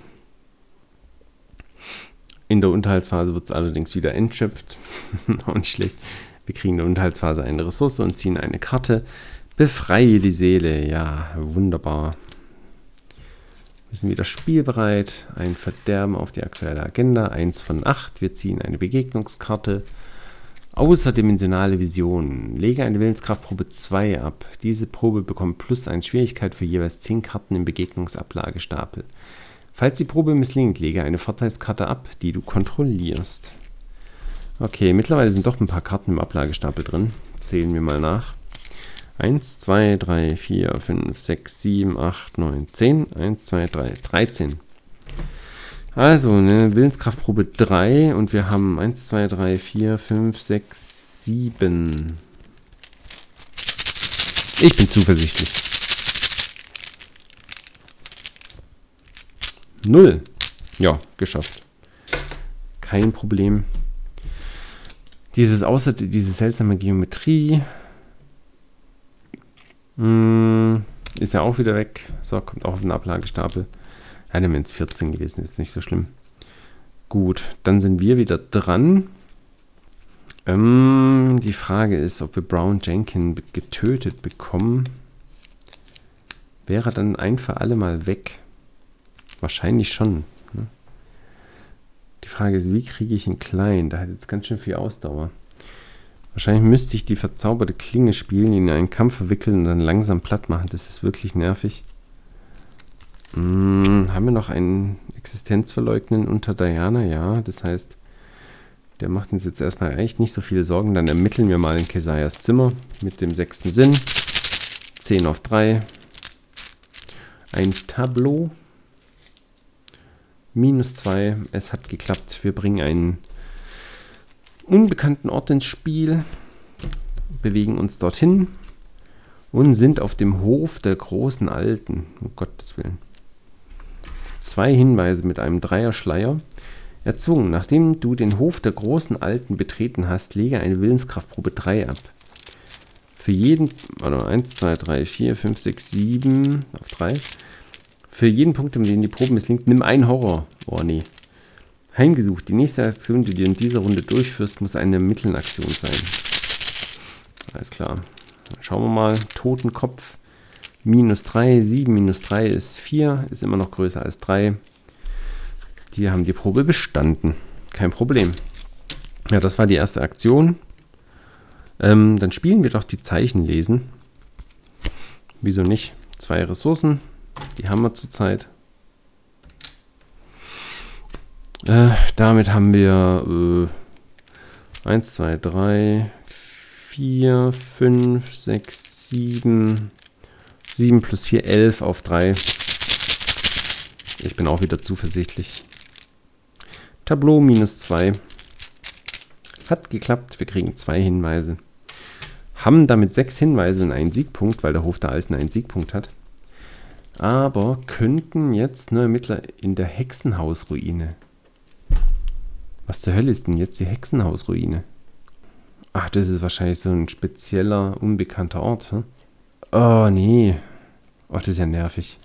In der Unterhaltsphase wird es allerdings wieder entschöpft. Auch nicht schlecht. Wir kriegen in der Unterhaltsphase eine Ressource und ziehen eine Karte. Befreie die Seele. Ja, wunderbar. Wir sind wieder spielbereit. Ein Verderben auf die aktuelle Agenda. Eins von acht. Wir ziehen eine Begegnungskarte. Außerdimensionale Vision. Lege eine Willenskraftprobe 2 ab. Diese Probe bekommt plus 1 Schwierigkeit für jeweils 10 Karten im Begegnungsablagestapel. Falls die Probe misslingt, lege eine Vorteilskarte ab, die du kontrollierst. Okay, mittlerweile sind doch ein paar Karten im Ablagestapel drin. Zählen wir mal nach. 1, 2, 3, 4, 5, 6, 7, 8, 9, 10. 1, 2, 3, 13. Also, eine Willenskraftprobe 3 und wir haben 1, 2, 3, 4, 5, 6, 7. Ich bin zuversichtlich. Null. Ja, geschafft. Kein Problem. Dieses außer diese seltsame Geometrie mh, hm, ist ja auch wieder weg. So, kommt auch auf den Ablagestapel. Ja, dann es 14 gewesen, ist nicht so schlimm. Gut, dann sind wir wieder dran. Ähm, die Frage ist, ob wir Brown Jenkins getötet bekommen. Wäre dann ein für alle Mal weg? Wahrscheinlich schon. Ne? Die Frage ist, wie kriege ich ihn klein? Da hat jetzt ganz schön viel Ausdauer. Wahrscheinlich müsste ich die verzauberte Klinge spielen, ihn in einen Kampf verwickeln und dann langsam platt machen. Das ist wirklich nervig. Hm, haben wir noch einen Existenzverleugnen unter Diana? Ja, das heißt, der macht uns jetzt erstmal eigentlich nicht so viele Sorgen. Dann ermitteln wir mal in Kesayas Zimmer mit dem sechsten Sinn. 10 auf 3. Ein Tableau. Minus 2. Es hat geklappt. Wir bringen einen unbekannten Ort ins Spiel. Bewegen uns dorthin. Und sind auf dem Hof der großen Alten. Um Gottes Willen. Zwei Hinweise mit einem Dreierschleier. Erzwungen, nachdem du den Hof der großen Alten betreten hast, lege eine Willenskraftprobe 3 ab. Für jeden, warte 1, 2, 3, 4, 5, 6, 7, auf 3. Für jeden Punkt, in dem die Probe misslingt, nimm einen Horror. Oh nee. Heimgesucht. Die nächste Aktion, die du in dieser Runde durchführst, muss eine Mittelaktion sein. Alles klar. Dann schauen wir mal. Totenkopf. Minus 3. 7 minus 3 ist 4. Ist immer noch größer als 3. Die haben die Probe bestanden. Kein Problem. Ja, das war die erste Aktion. Ähm, dann spielen wir doch die Zeichen lesen. Wieso nicht? Zwei Ressourcen. Die haben wir zurzeit. Äh, damit haben wir äh, 1, 2, 3, 4, 5, 6, 7. 7 plus 4, 11 auf 3. Ich bin auch wieder zuversichtlich. Tableau minus 2. Hat geklappt, wir kriegen zwei Hinweise. Haben damit sechs Hinweise und einen Siegpunkt, weil der Hof der Alten einen Siegpunkt hat. Aber könnten jetzt nur Ermittler in der Hexenhausruine. Was zur Hölle ist denn jetzt die Hexenhausruine? Ach, das ist wahrscheinlich so ein spezieller, unbekannter Ort. Hm? Oh, nee. Oh, das ist ja nervig.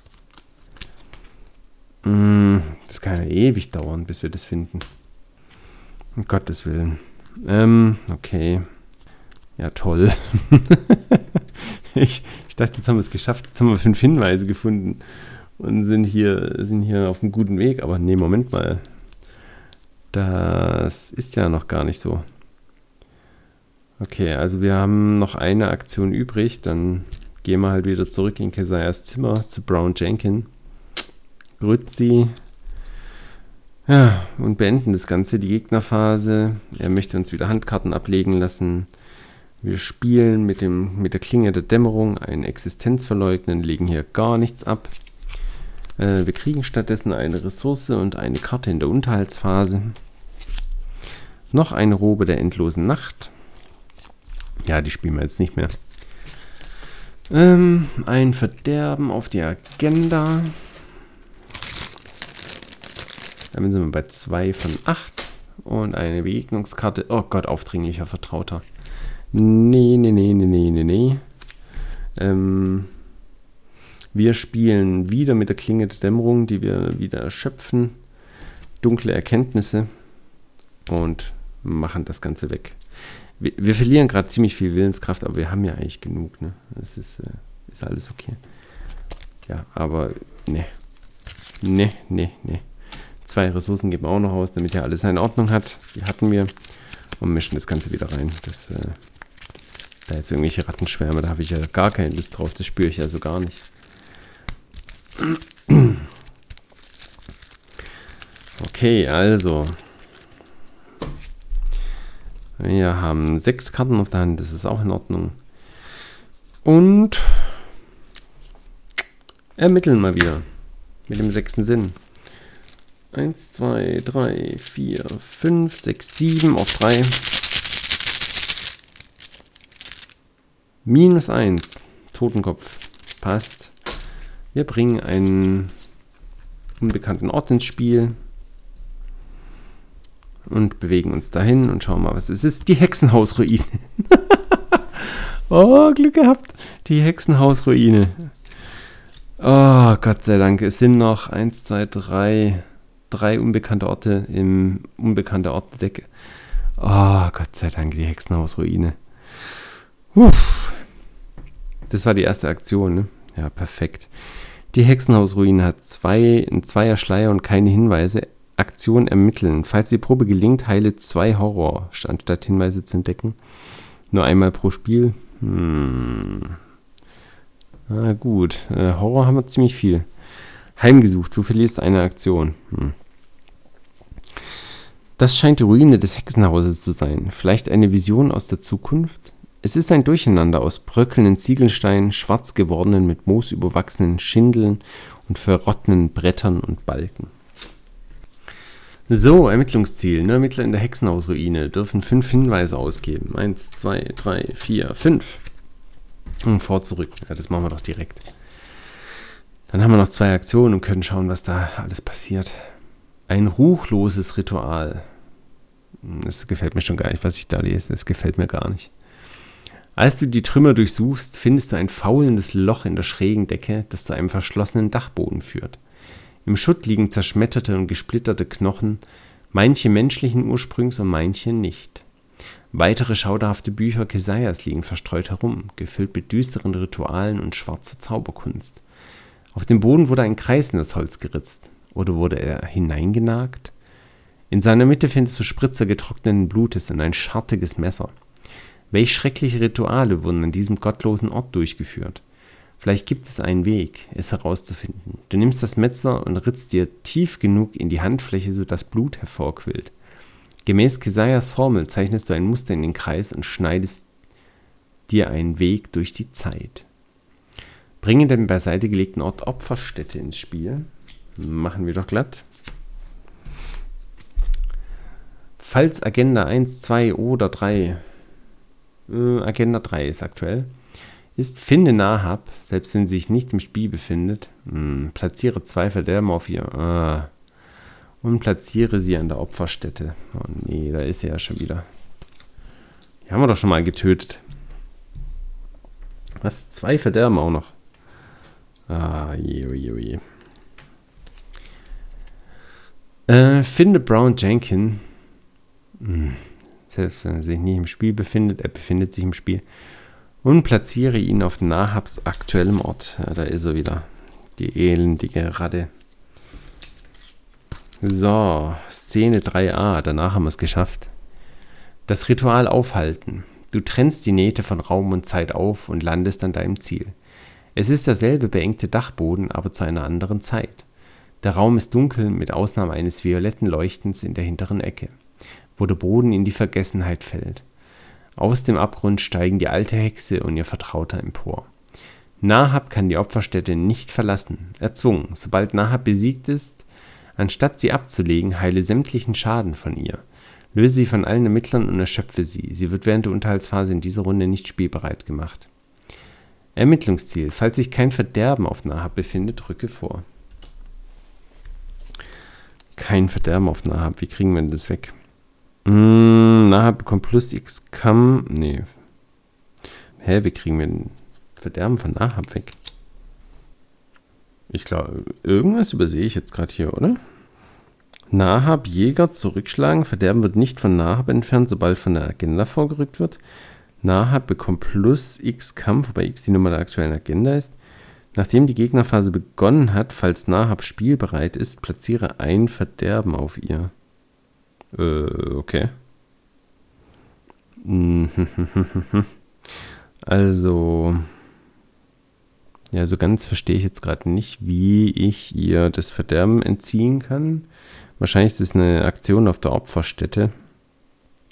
Mm, das kann ja ewig dauern, bis wir das finden. Um Gottes Willen. Ähm, okay. Ja, toll. ich, ich dachte, jetzt haben wir es geschafft. Jetzt haben wir fünf Hinweise gefunden und sind hier, sind hier auf einem guten Weg. Aber nee, Moment mal. Das ist ja noch gar nicht so. Okay, also wir haben noch eine Aktion übrig. Dann gehen wir halt wieder zurück in Kesayas Zimmer zu Brown Jenkins. Grützi. Ja, und beenden das Ganze, die Gegnerphase. Er möchte uns wieder Handkarten ablegen lassen. Wir spielen mit, dem, mit der Klinge der Dämmerung einen Existenzverleugnen, legen hier gar nichts ab. Äh, wir kriegen stattdessen eine Ressource und eine Karte in der Unterhaltsphase. Noch eine Robe der endlosen Nacht. Ja, die spielen wir jetzt nicht mehr. Ähm, ein Verderben auf die Agenda. Damit sind wir bei 2 von 8. Und eine Begegnungskarte. Oh Gott, aufdringlicher Vertrauter. Nee, nee, nee, nee, nee, nee, nee. Ähm, wir spielen wieder mit der Klinge der Dämmerung, die wir wieder erschöpfen. Dunkle Erkenntnisse. Und machen das Ganze weg. Wir, wir verlieren gerade ziemlich viel Willenskraft, aber wir haben ja eigentlich genug. Ne? Das ist, äh, ist alles okay. Ja, aber ne. Ne, ne, ne. Zwei Ressourcen geben wir auch noch aus, damit er alles in Ordnung hat. Die hatten wir. Und mischen das Ganze wieder rein. Das, äh, da jetzt irgendwelche Rattenschwärme, da habe ich ja gar keine Lust drauf. Das spüre ich ja so gar nicht. Okay, also. Wir haben sechs Karten auf der Hand, das ist auch in Ordnung. Und ermitteln mal wieder. Mit dem sechsten Sinn. 1, 2, 3, 4, 5, 6, 7 auf 3. Minus 1. Totenkopf. Passt. Wir bringen einen unbekannten Ort ins Spiel. Und bewegen uns dahin und schauen mal, was es ist. Die Hexenhausruine. oh, Glück gehabt. Die Hexenhausruine. Oh, Gott sei Dank. Es sind noch 1, 2, 3 drei unbekannte Orte im unbekannte Orte-Deck. Oh, Gott sei Dank, die Hexenhausruine. Uff. Das war die erste Aktion, ne? Ja, perfekt. Die Hexenhausruine hat zwei, ein Zweier Schleier und keine Hinweise. Aktion ermitteln. Falls die Probe gelingt, heile zwei Horror, anstatt Hinweise zu entdecken. Nur einmal pro Spiel. Hm. Na gut. Äh, Horror haben wir ziemlich viel. Heimgesucht, du verlierst eine Aktion. Hm. Das scheint die Ruine des Hexenhauses zu sein. Vielleicht eine Vision aus der Zukunft? Es ist ein Durcheinander aus bröckelnden Ziegelsteinen, schwarz gewordenen, mit Moos überwachsenen Schindeln und verrottenen Brettern und Balken. So, Ermittlungsziel. Ne? Ermittler in der Hexenhausruine dürfen fünf Hinweise ausgeben. Eins, zwei, drei, vier, fünf. Und vor, zurück. Ja, das machen wir doch direkt. Dann haben wir noch zwei Aktionen und können schauen, was da alles passiert. Ein ruchloses Ritual. Das gefällt mir schon gar nicht, was ich da lese. Das gefällt mir gar nicht. Als du die Trümmer durchsuchst, findest du ein faulendes Loch in der schrägen Decke, das zu einem verschlossenen Dachboden führt. Im Schutt liegen zerschmetterte und gesplitterte Knochen, manche menschlichen Ursprungs und manche nicht. Weitere schauderhafte Bücher Kesaias liegen verstreut herum, gefüllt mit düsteren Ritualen und schwarzer Zauberkunst. Auf dem Boden wurde ein Kreis in das Holz geritzt. Oder wurde er hineingenagt? In seiner Mitte findest du Spritzer getrockneten Blutes und ein schartiges Messer. Welch schreckliche Rituale wurden an diesem gottlosen Ort durchgeführt? Vielleicht gibt es einen Weg, es herauszufinden. Du nimmst das Messer und ritzt dir tief genug in die Handfläche, sodass Blut hervorquillt. Gemäß Kesaias Formel zeichnest du ein Muster in den Kreis und schneidest dir einen Weg durch die Zeit. Bringe den beiseite gelegten Ort Opferstätte ins Spiel. Machen wir doch glatt. Falls Agenda 1, 2 oder 3, äh, Agenda 3 ist aktuell, ist finde Nahab, selbst wenn sie sich nicht im Spiel befindet, mh, hm, platziere zwei Verderben auf ihr äh, und platziere sie an der Opferstätte. Oh nee, da ist sie ja schon wieder. Die haben wir doch schon mal getötet. Was? Zwei Verderben auch noch. Ah, je, je, je. Äh, finde Brown Jenkin. Hm. Selbst wenn er sich nicht im Spiel befindet, er befindet sich im Spiel. Und platziere ihn auf Nahabs aktuellem Ort. Ja, da ist er wieder. Die elendige Radde. So, Szene 3a. Danach haben wir es geschafft. Das Ritual aufhalten. Du trennst die Nähte von Raum und Zeit auf und landest an deinem Ziel. Es ist derselbe beengte Dachboden, aber zu einer anderen Zeit. Der Raum ist dunkel, mit Ausnahme eines violetten Leuchtens in der hinteren Ecke, wo der Boden in die Vergessenheit fällt. Aus dem Abgrund steigen die alte Hexe und ihr Vertrauter empor. Nahab kann die Opferstätte nicht verlassen, erzwungen. Sobald Nahab besiegt ist, anstatt sie abzulegen, heile sämtlichen Schaden von ihr. Löse sie von allen Ermittlern und erschöpfe sie. Sie wird während der Unterhaltsphase in dieser Runde nicht spielbereit gemacht. Ermittlungsziel. Falls sich kein Verderben auf Nahab befindet, rücke vor kein Verderben auf Nahab. Wie kriegen wir das weg? Mm, Nahab bekommt plus x Cam. Nee. Hä, wie kriegen wir den Verderben von Nahab weg? Ich glaube, irgendwas übersehe ich jetzt gerade hier, oder? Nahab Jäger zurückschlagen. Verderben wird nicht von Nahab entfernt, sobald von der Agenda vorgerückt wird. Nahab bekommt plus x Kampf, wobei x die Nummer der aktuellen Agenda ist. Nachdem die Gegnerphase begonnen hat, falls Nahab spielbereit ist, platziere ein Verderben auf ihr. Äh, okay. Also, ja, so ganz verstehe ich jetzt gerade nicht, wie ich ihr das Verderben entziehen kann. Wahrscheinlich ist es eine Aktion auf der Opferstätte.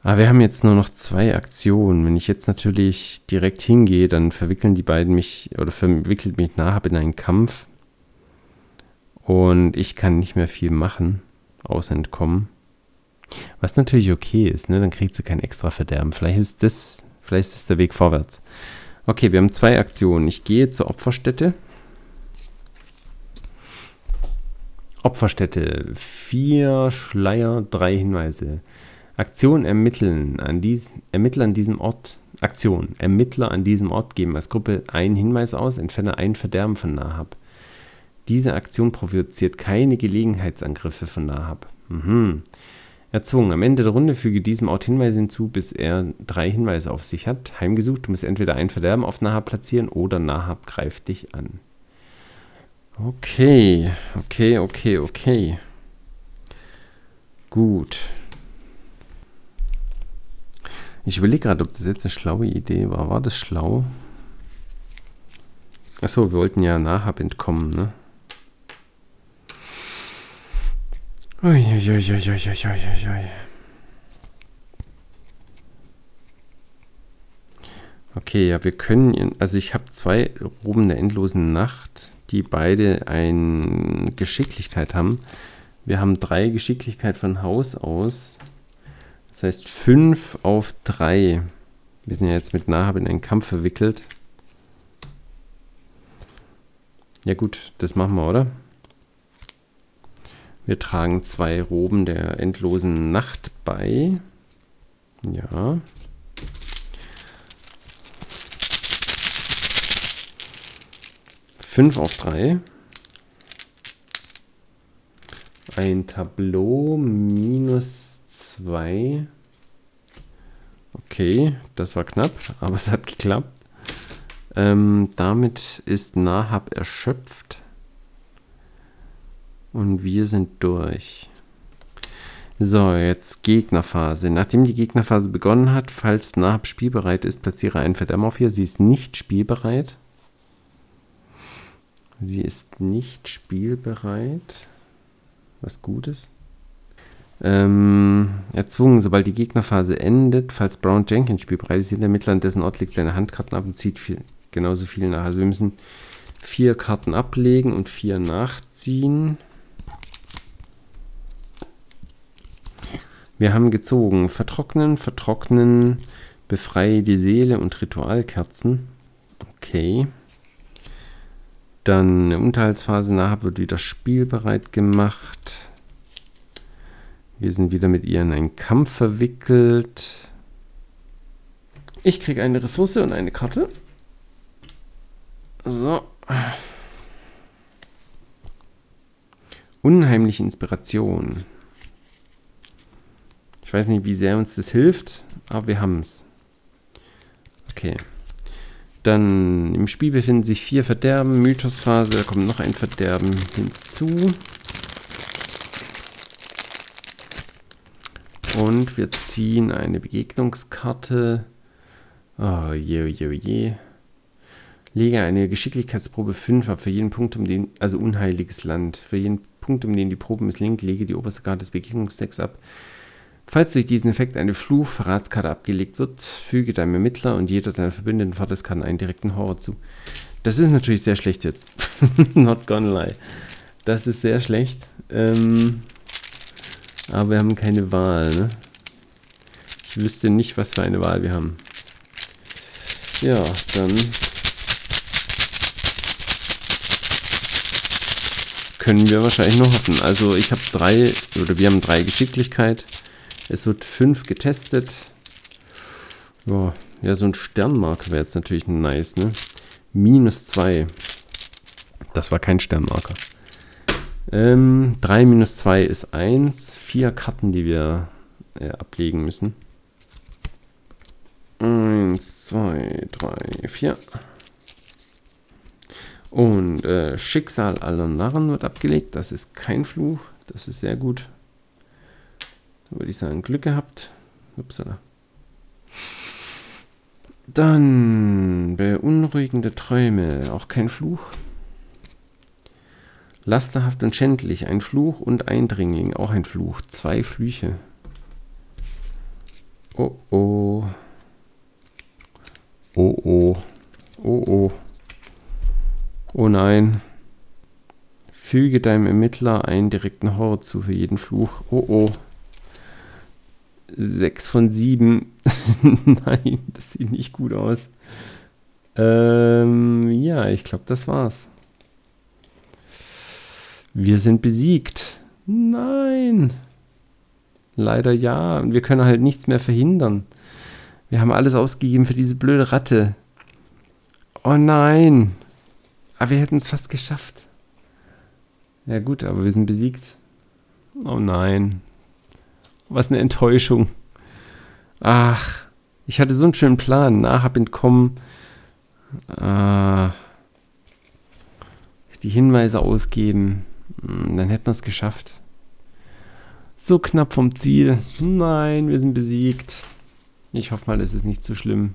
Aber ah, wir haben jetzt nur noch zwei Aktionen. Wenn ich jetzt natürlich direkt hingehe, dann verwickeln die beiden mich oder verwickelt mich Nahab in einen Kampf. Und ich kann nicht mehr viel machen, außer entkommen. Was natürlich okay ist, ne? Dann kriegt sie kein extra Verderben. Vielleicht ist das, vielleicht ist das der Weg vorwärts. Okay, wir haben zwei Aktionen. Ich gehe zur Opferstätte. Opferstätte. Vier Schleier, drei Hinweise. Aktion ermitteln an dies, Ermittler an diesem Ort. Aktion. Ermittler an diesem Ort geben als Gruppe einen Hinweis aus, entferne ein Verderben von Nahab. Diese Aktion provoziert keine Gelegenheitsangriffe von Nahab. Mhm. Erzwungen. Am Ende der Runde füge diesem Ort Hinweise hinzu, bis er drei Hinweise auf sich hat. Heimgesucht. Du musst entweder ein Verderben auf Nahab platzieren oder Nahab greift dich an. Okay, okay, okay, okay. Gut. Ich überlege gerade, ob das jetzt eine schlaue Idee war. War das schlau? Achso, wir wollten ja Nahab entkommen, ne? Uiuiuiuiuiui. Okay, ja, wir können, also ich habe zwei Roben der endlosen Nacht, die beide eine Geschicklichkeit haben. Wir haben drei Geschicklichkeit von Haus aus. Das heißt 5 auf 3. Wir sind ja jetzt mit Nahab in einen Kampf verwickelt. Ja gut, das machen wir, oder? Wir tragen zwei Roben der endlosen Nacht bei. Ja. Fünf auf drei. Ein Tableau minus zwei. Okay, das war knapp, aber es hat geklappt. Ähm, damit ist Nahab erschöpft. Und wir sind durch. So, jetzt Gegnerphase. Nachdem die Gegnerphase begonnen hat, falls Nahab spielbereit ist, platziere einen Verdammer auf ihr. Sie ist nicht spielbereit. Sie ist nicht spielbereit. Was Gutes. Ähm, erzwungen, sobald die Gegnerphase endet, falls Brown Jenkins spielbereit ist, sieht der Mittler an dessen Ort legt seine Handkarten ab und zieht viel, genauso viel nach. Also wir müssen vier Karten ablegen und vier nachziehen. Wir haben gezogen. Vertrocknen, vertrocknen, befreie die Seele und Ritualkerzen. Okay. Dann eine Unterhaltsphase nachher wird wieder spielbereit gemacht. Wir sind wieder mit ihr in einen Kampf verwickelt. Ich kriege eine Ressource und eine Karte. So. Unheimliche Inspiration. Ich weiß nicht, wie sehr uns das hilft, aber wir haben es. Okay. Dann im Spiel befinden sich vier Verderben, Mythosphase, da kommt noch ein Verderben hinzu. Und wir ziehen eine Begegnungskarte. Oh je, je, je. Lege eine Geschicklichkeitsprobe 5 ab für jeden Punkt, um den, also unheiliges Land. Für jeden Punkt, um den die Probe misslingt, lege die oberste Karte des Begegnungsdecks ab. Falls durch diesen Effekt eine Fluch-Verratskarte abgelegt wird, füge deinem Ermittler und jeder deiner verbündeten Vaterskarten einen direkten Horror zu. Das ist natürlich sehr schlecht jetzt. Not gonna lie. Das ist sehr schlecht. Ähm, aber wir haben keine Wahl. Ne? Ich wüsste nicht, was für eine Wahl wir haben. Ja, dann können wir wahrscheinlich noch hoffen. Also ich habe drei, oder wir haben drei Geschicklichkeit. Es wird 5 getestet. Ja, ja, so ein Sternmarker wäre jetzt natürlich nice, ne? Minus 2. Das war kein Sternmarker. Ähm, 3 minus 2 ist 1. Vier Karten, die wir äh, ablegen müssen. 1, 2, 3, 4. Und äh, Schicksal aller Narren wird abgelegt. Das ist kein Fluch. Das ist sehr gut. Da würde ich sagen, Glück gehabt. Upsala. Dann beunruhigende Träume, auch kein Fluch. Lasterhaft und schändlich, ein Fluch und Eindringling, auch ein Fluch. Zwei Flüche. Oh oh. Oh oh. Oh oh. Oh nein. Füge deinem Ermittler einen direkten Horror zu für jeden Fluch. Oh oh. 6 von 7. Nein, das sieht nicht gut aus. Ähm, ja, ich glaube, das war's. Wir sind besiegt. Nein. Leider ja. Und wir können halt nichts mehr verhindern. Wir haben alles ausgegeben für diese blöde Ratte. Oh nein. Aber wir hätten es fast geschafft. Ja gut, aber wir sind besiegt. Oh nein. Was eine Enttäuschung. Ach, ich hatte so einen schönen Plan. Nach hab entkommen. Äh, die Hinweise ausgeben. Hm, dann hätten wir es geschafft. So knapp vom Ziel. Nein, wir sind besiegt. Ich hoffe mal, es ist nicht zu schlimm.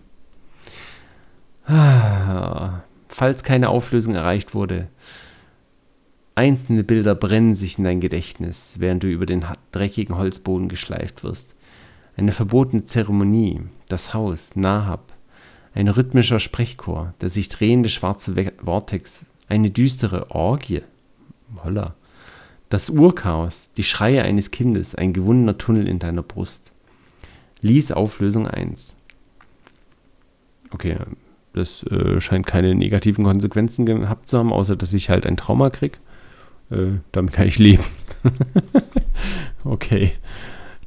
Ah, falls keine Auflösung erreicht wurde. Einzelne Bilder brennen sich in dein Gedächtnis, während du über den dreckigen Holzboden geschleift wirst. Eine verbotene Zeremonie, das Haus, Nahab, ein rhythmischer Sprechchor, der sich drehende schwarze Vortex, eine düstere Orgie, holla, das Urchaos, die Schreie eines Kindes, ein gewundener Tunnel in deiner Brust. Lies Auflösung 1. Okay, das äh, scheint keine negativen Konsequenzen gehabt zu haben, außer dass ich halt ein Trauma krieg. Äh, damit kann ich leben. okay.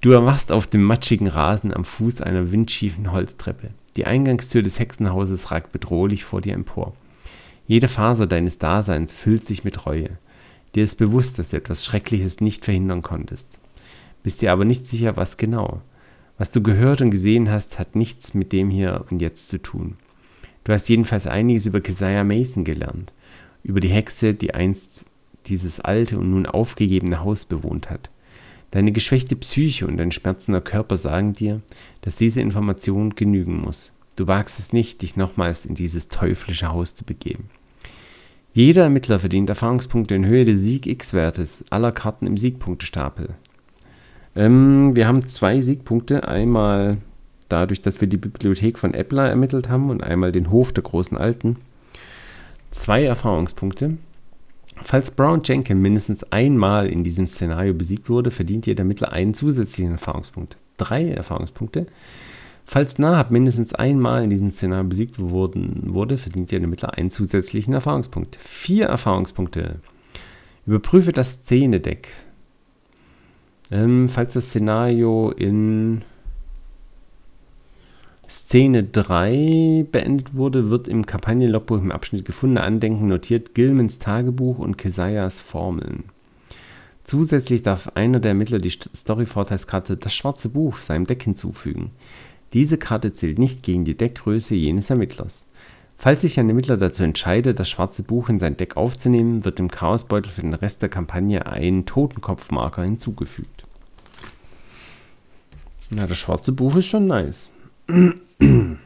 Du erwachst auf dem matschigen Rasen am Fuß einer windschiefen Holztreppe. Die Eingangstür des Hexenhauses ragt bedrohlich vor dir empor. Jede Faser deines Daseins füllt sich mit Reue. Dir ist bewusst, dass du etwas Schreckliches nicht verhindern konntest. Bist dir aber nicht sicher, was genau. Was du gehört und gesehen hast, hat nichts mit dem hier und jetzt zu tun. Du hast jedenfalls einiges über Keziah Mason gelernt, über die Hexe, die einst dieses alte und nun aufgegebene Haus bewohnt hat. Deine geschwächte Psyche und dein schmerzender Körper sagen dir, dass diese Information genügen muss. Du wagst es nicht, dich nochmals in dieses teuflische Haus zu begeben. Jeder Ermittler verdient Erfahrungspunkte in Höhe des Sieg-X-Wertes aller Karten im Siegpunktestapel. Ähm, wir haben zwei Siegpunkte. Einmal dadurch, dass wir die Bibliothek von Epler ermittelt haben und einmal den Hof der großen Alten. Zwei Erfahrungspunkte. Falls Brown Jenkins mindestens einmal in diesem Szenario besiegt wurde, verdient jeder Ermittler einen zusätzlichen Erfahrungspunkt. Drei Erfahrungspunkte. Falls Nahab mindestens einmal in diesem Szenario besiegt worden, wurde, verdient der Ermittler einen zusätzlichen Erfahrungspunkt. Vier Erfahrungspunkte. Überprüfe das Szenedeck. Ähm, falls das Szenario in Szene 3 beendet wurde, wird im Kampagnenlogbuch im Abschnitt gefundene Andenken notiert Gilmans Tagebuch und Kesayas Formeln. Zusätzlich darf einer der Ermittler die Story-Vorteilskarte Das Schwarze Buch seinem Deck hinzufügen. Diese Karte zählt nicht gegen die Deckgröße jenes Ermittlers. Falls sich ein Ermittler dazu entscheidet, das Schwarze Buch in sein Deck aufzunehmen, wird dem Chaosbeutel für den Rest der Kampagne ein Totenkopfmarker hinzugefügt. Na, das Schwarze Buch ist schon nice. Du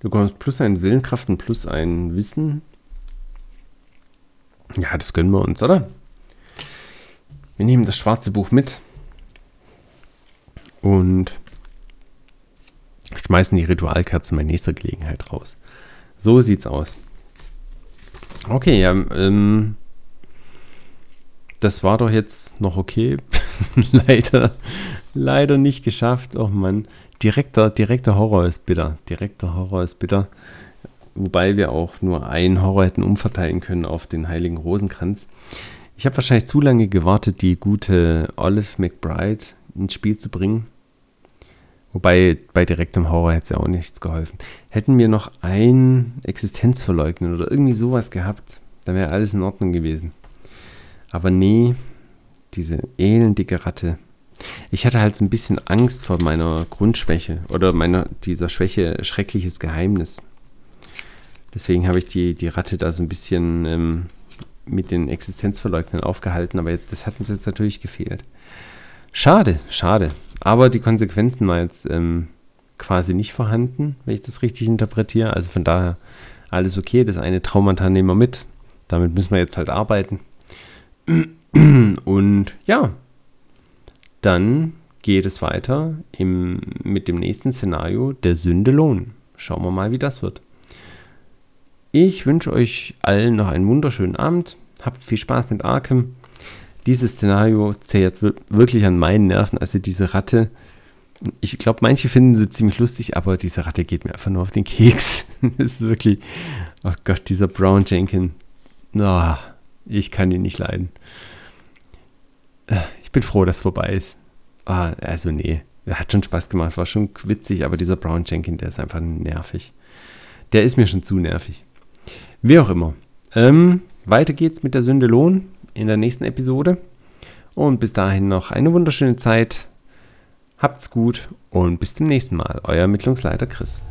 bekommst plus ein Willenkraft und plus ein Wissen. Ja, das gönnen wir uns, oder? Wir nehmen das schwarze Buch mit und schmeißen die Ritualkerzen bei nächster Gelegenheit raus. So sieht's aus. Okay, ja, ähm, das war doch jetzt noch okay. Leider leider nicht geschafft. Oh Mann. Direkter, direkter Horror ist bitter. Direkter Horror ist bitter. Wobei wir auch nur einen Horror hätten umverteilen können auf den Heiligen Rosenkranz. Ich habe wahrscheinlich zu lange gewartet, die gute Olive McBride ins Spiel zu bringen. Wobei bei direktem Horror hätte es ja auch nichts geholfen. Hätten wir noch ein Existenzverleugnen oder irgendwie sowas gehabt, dann wäre alles in Ordnung gewesen. Aber nee, diese elendicke Ratte ich hatte halt so ein bisschen Angst vor meiner Grundschwäche oder meiner, dieser Schwäche schreckliches Geheimnis. Deswegen habe ich die, die Ratte da so ein bisschen ähm, mit den Existenzverleugnern aufgehalten, aber jetzt, das hat uns jetzt natürlich gefehlt. Schade, schade. Aber die Konsequenzen waren jetzt ähm, quasi nicht vorhanden, wenn ich das richtig interpretiere. Also von daher alles okay. Das eine Traumata nehmen wir mit. Damit müssen wir jetzt halt arbeiten. Und ja, dann geht es weiter im, mit dem nächsten Szenario, der Sünde Lohn. Schauen wir mal, wie das wird. Ich wünsche euch allen noch einen wunderschönen Abend. Habt viel Spaß mit Arkham. Dieses Szenario zehrt wirklich an meinen Nerven. Also diese Ratte, ich glaube, manche finden sie ziemlich lustig, aber diese Ratte geht mir einfach nur auf den Keks. das ist wirklich, oh Gott, dieser Brown Jenkin. Oh, ich kann ihn nicht leiden. Ich bin froh, dass es vorbei ist. Ah, also nee, hat schon Spaß gemacht, war schon witzig, aber dieser Brown Jenkins, der ist einfach nervig. Der ist mir schon zu nervig. Wie auch immer. Ähm, weiter geht's mit der Sünde Lohn in der nächsten Episode. Und bis dahin noch eine wunderschöne Zeit. Habt's gut und bis zum nächsten Mal. Euer Ermittlungsleiter Chris.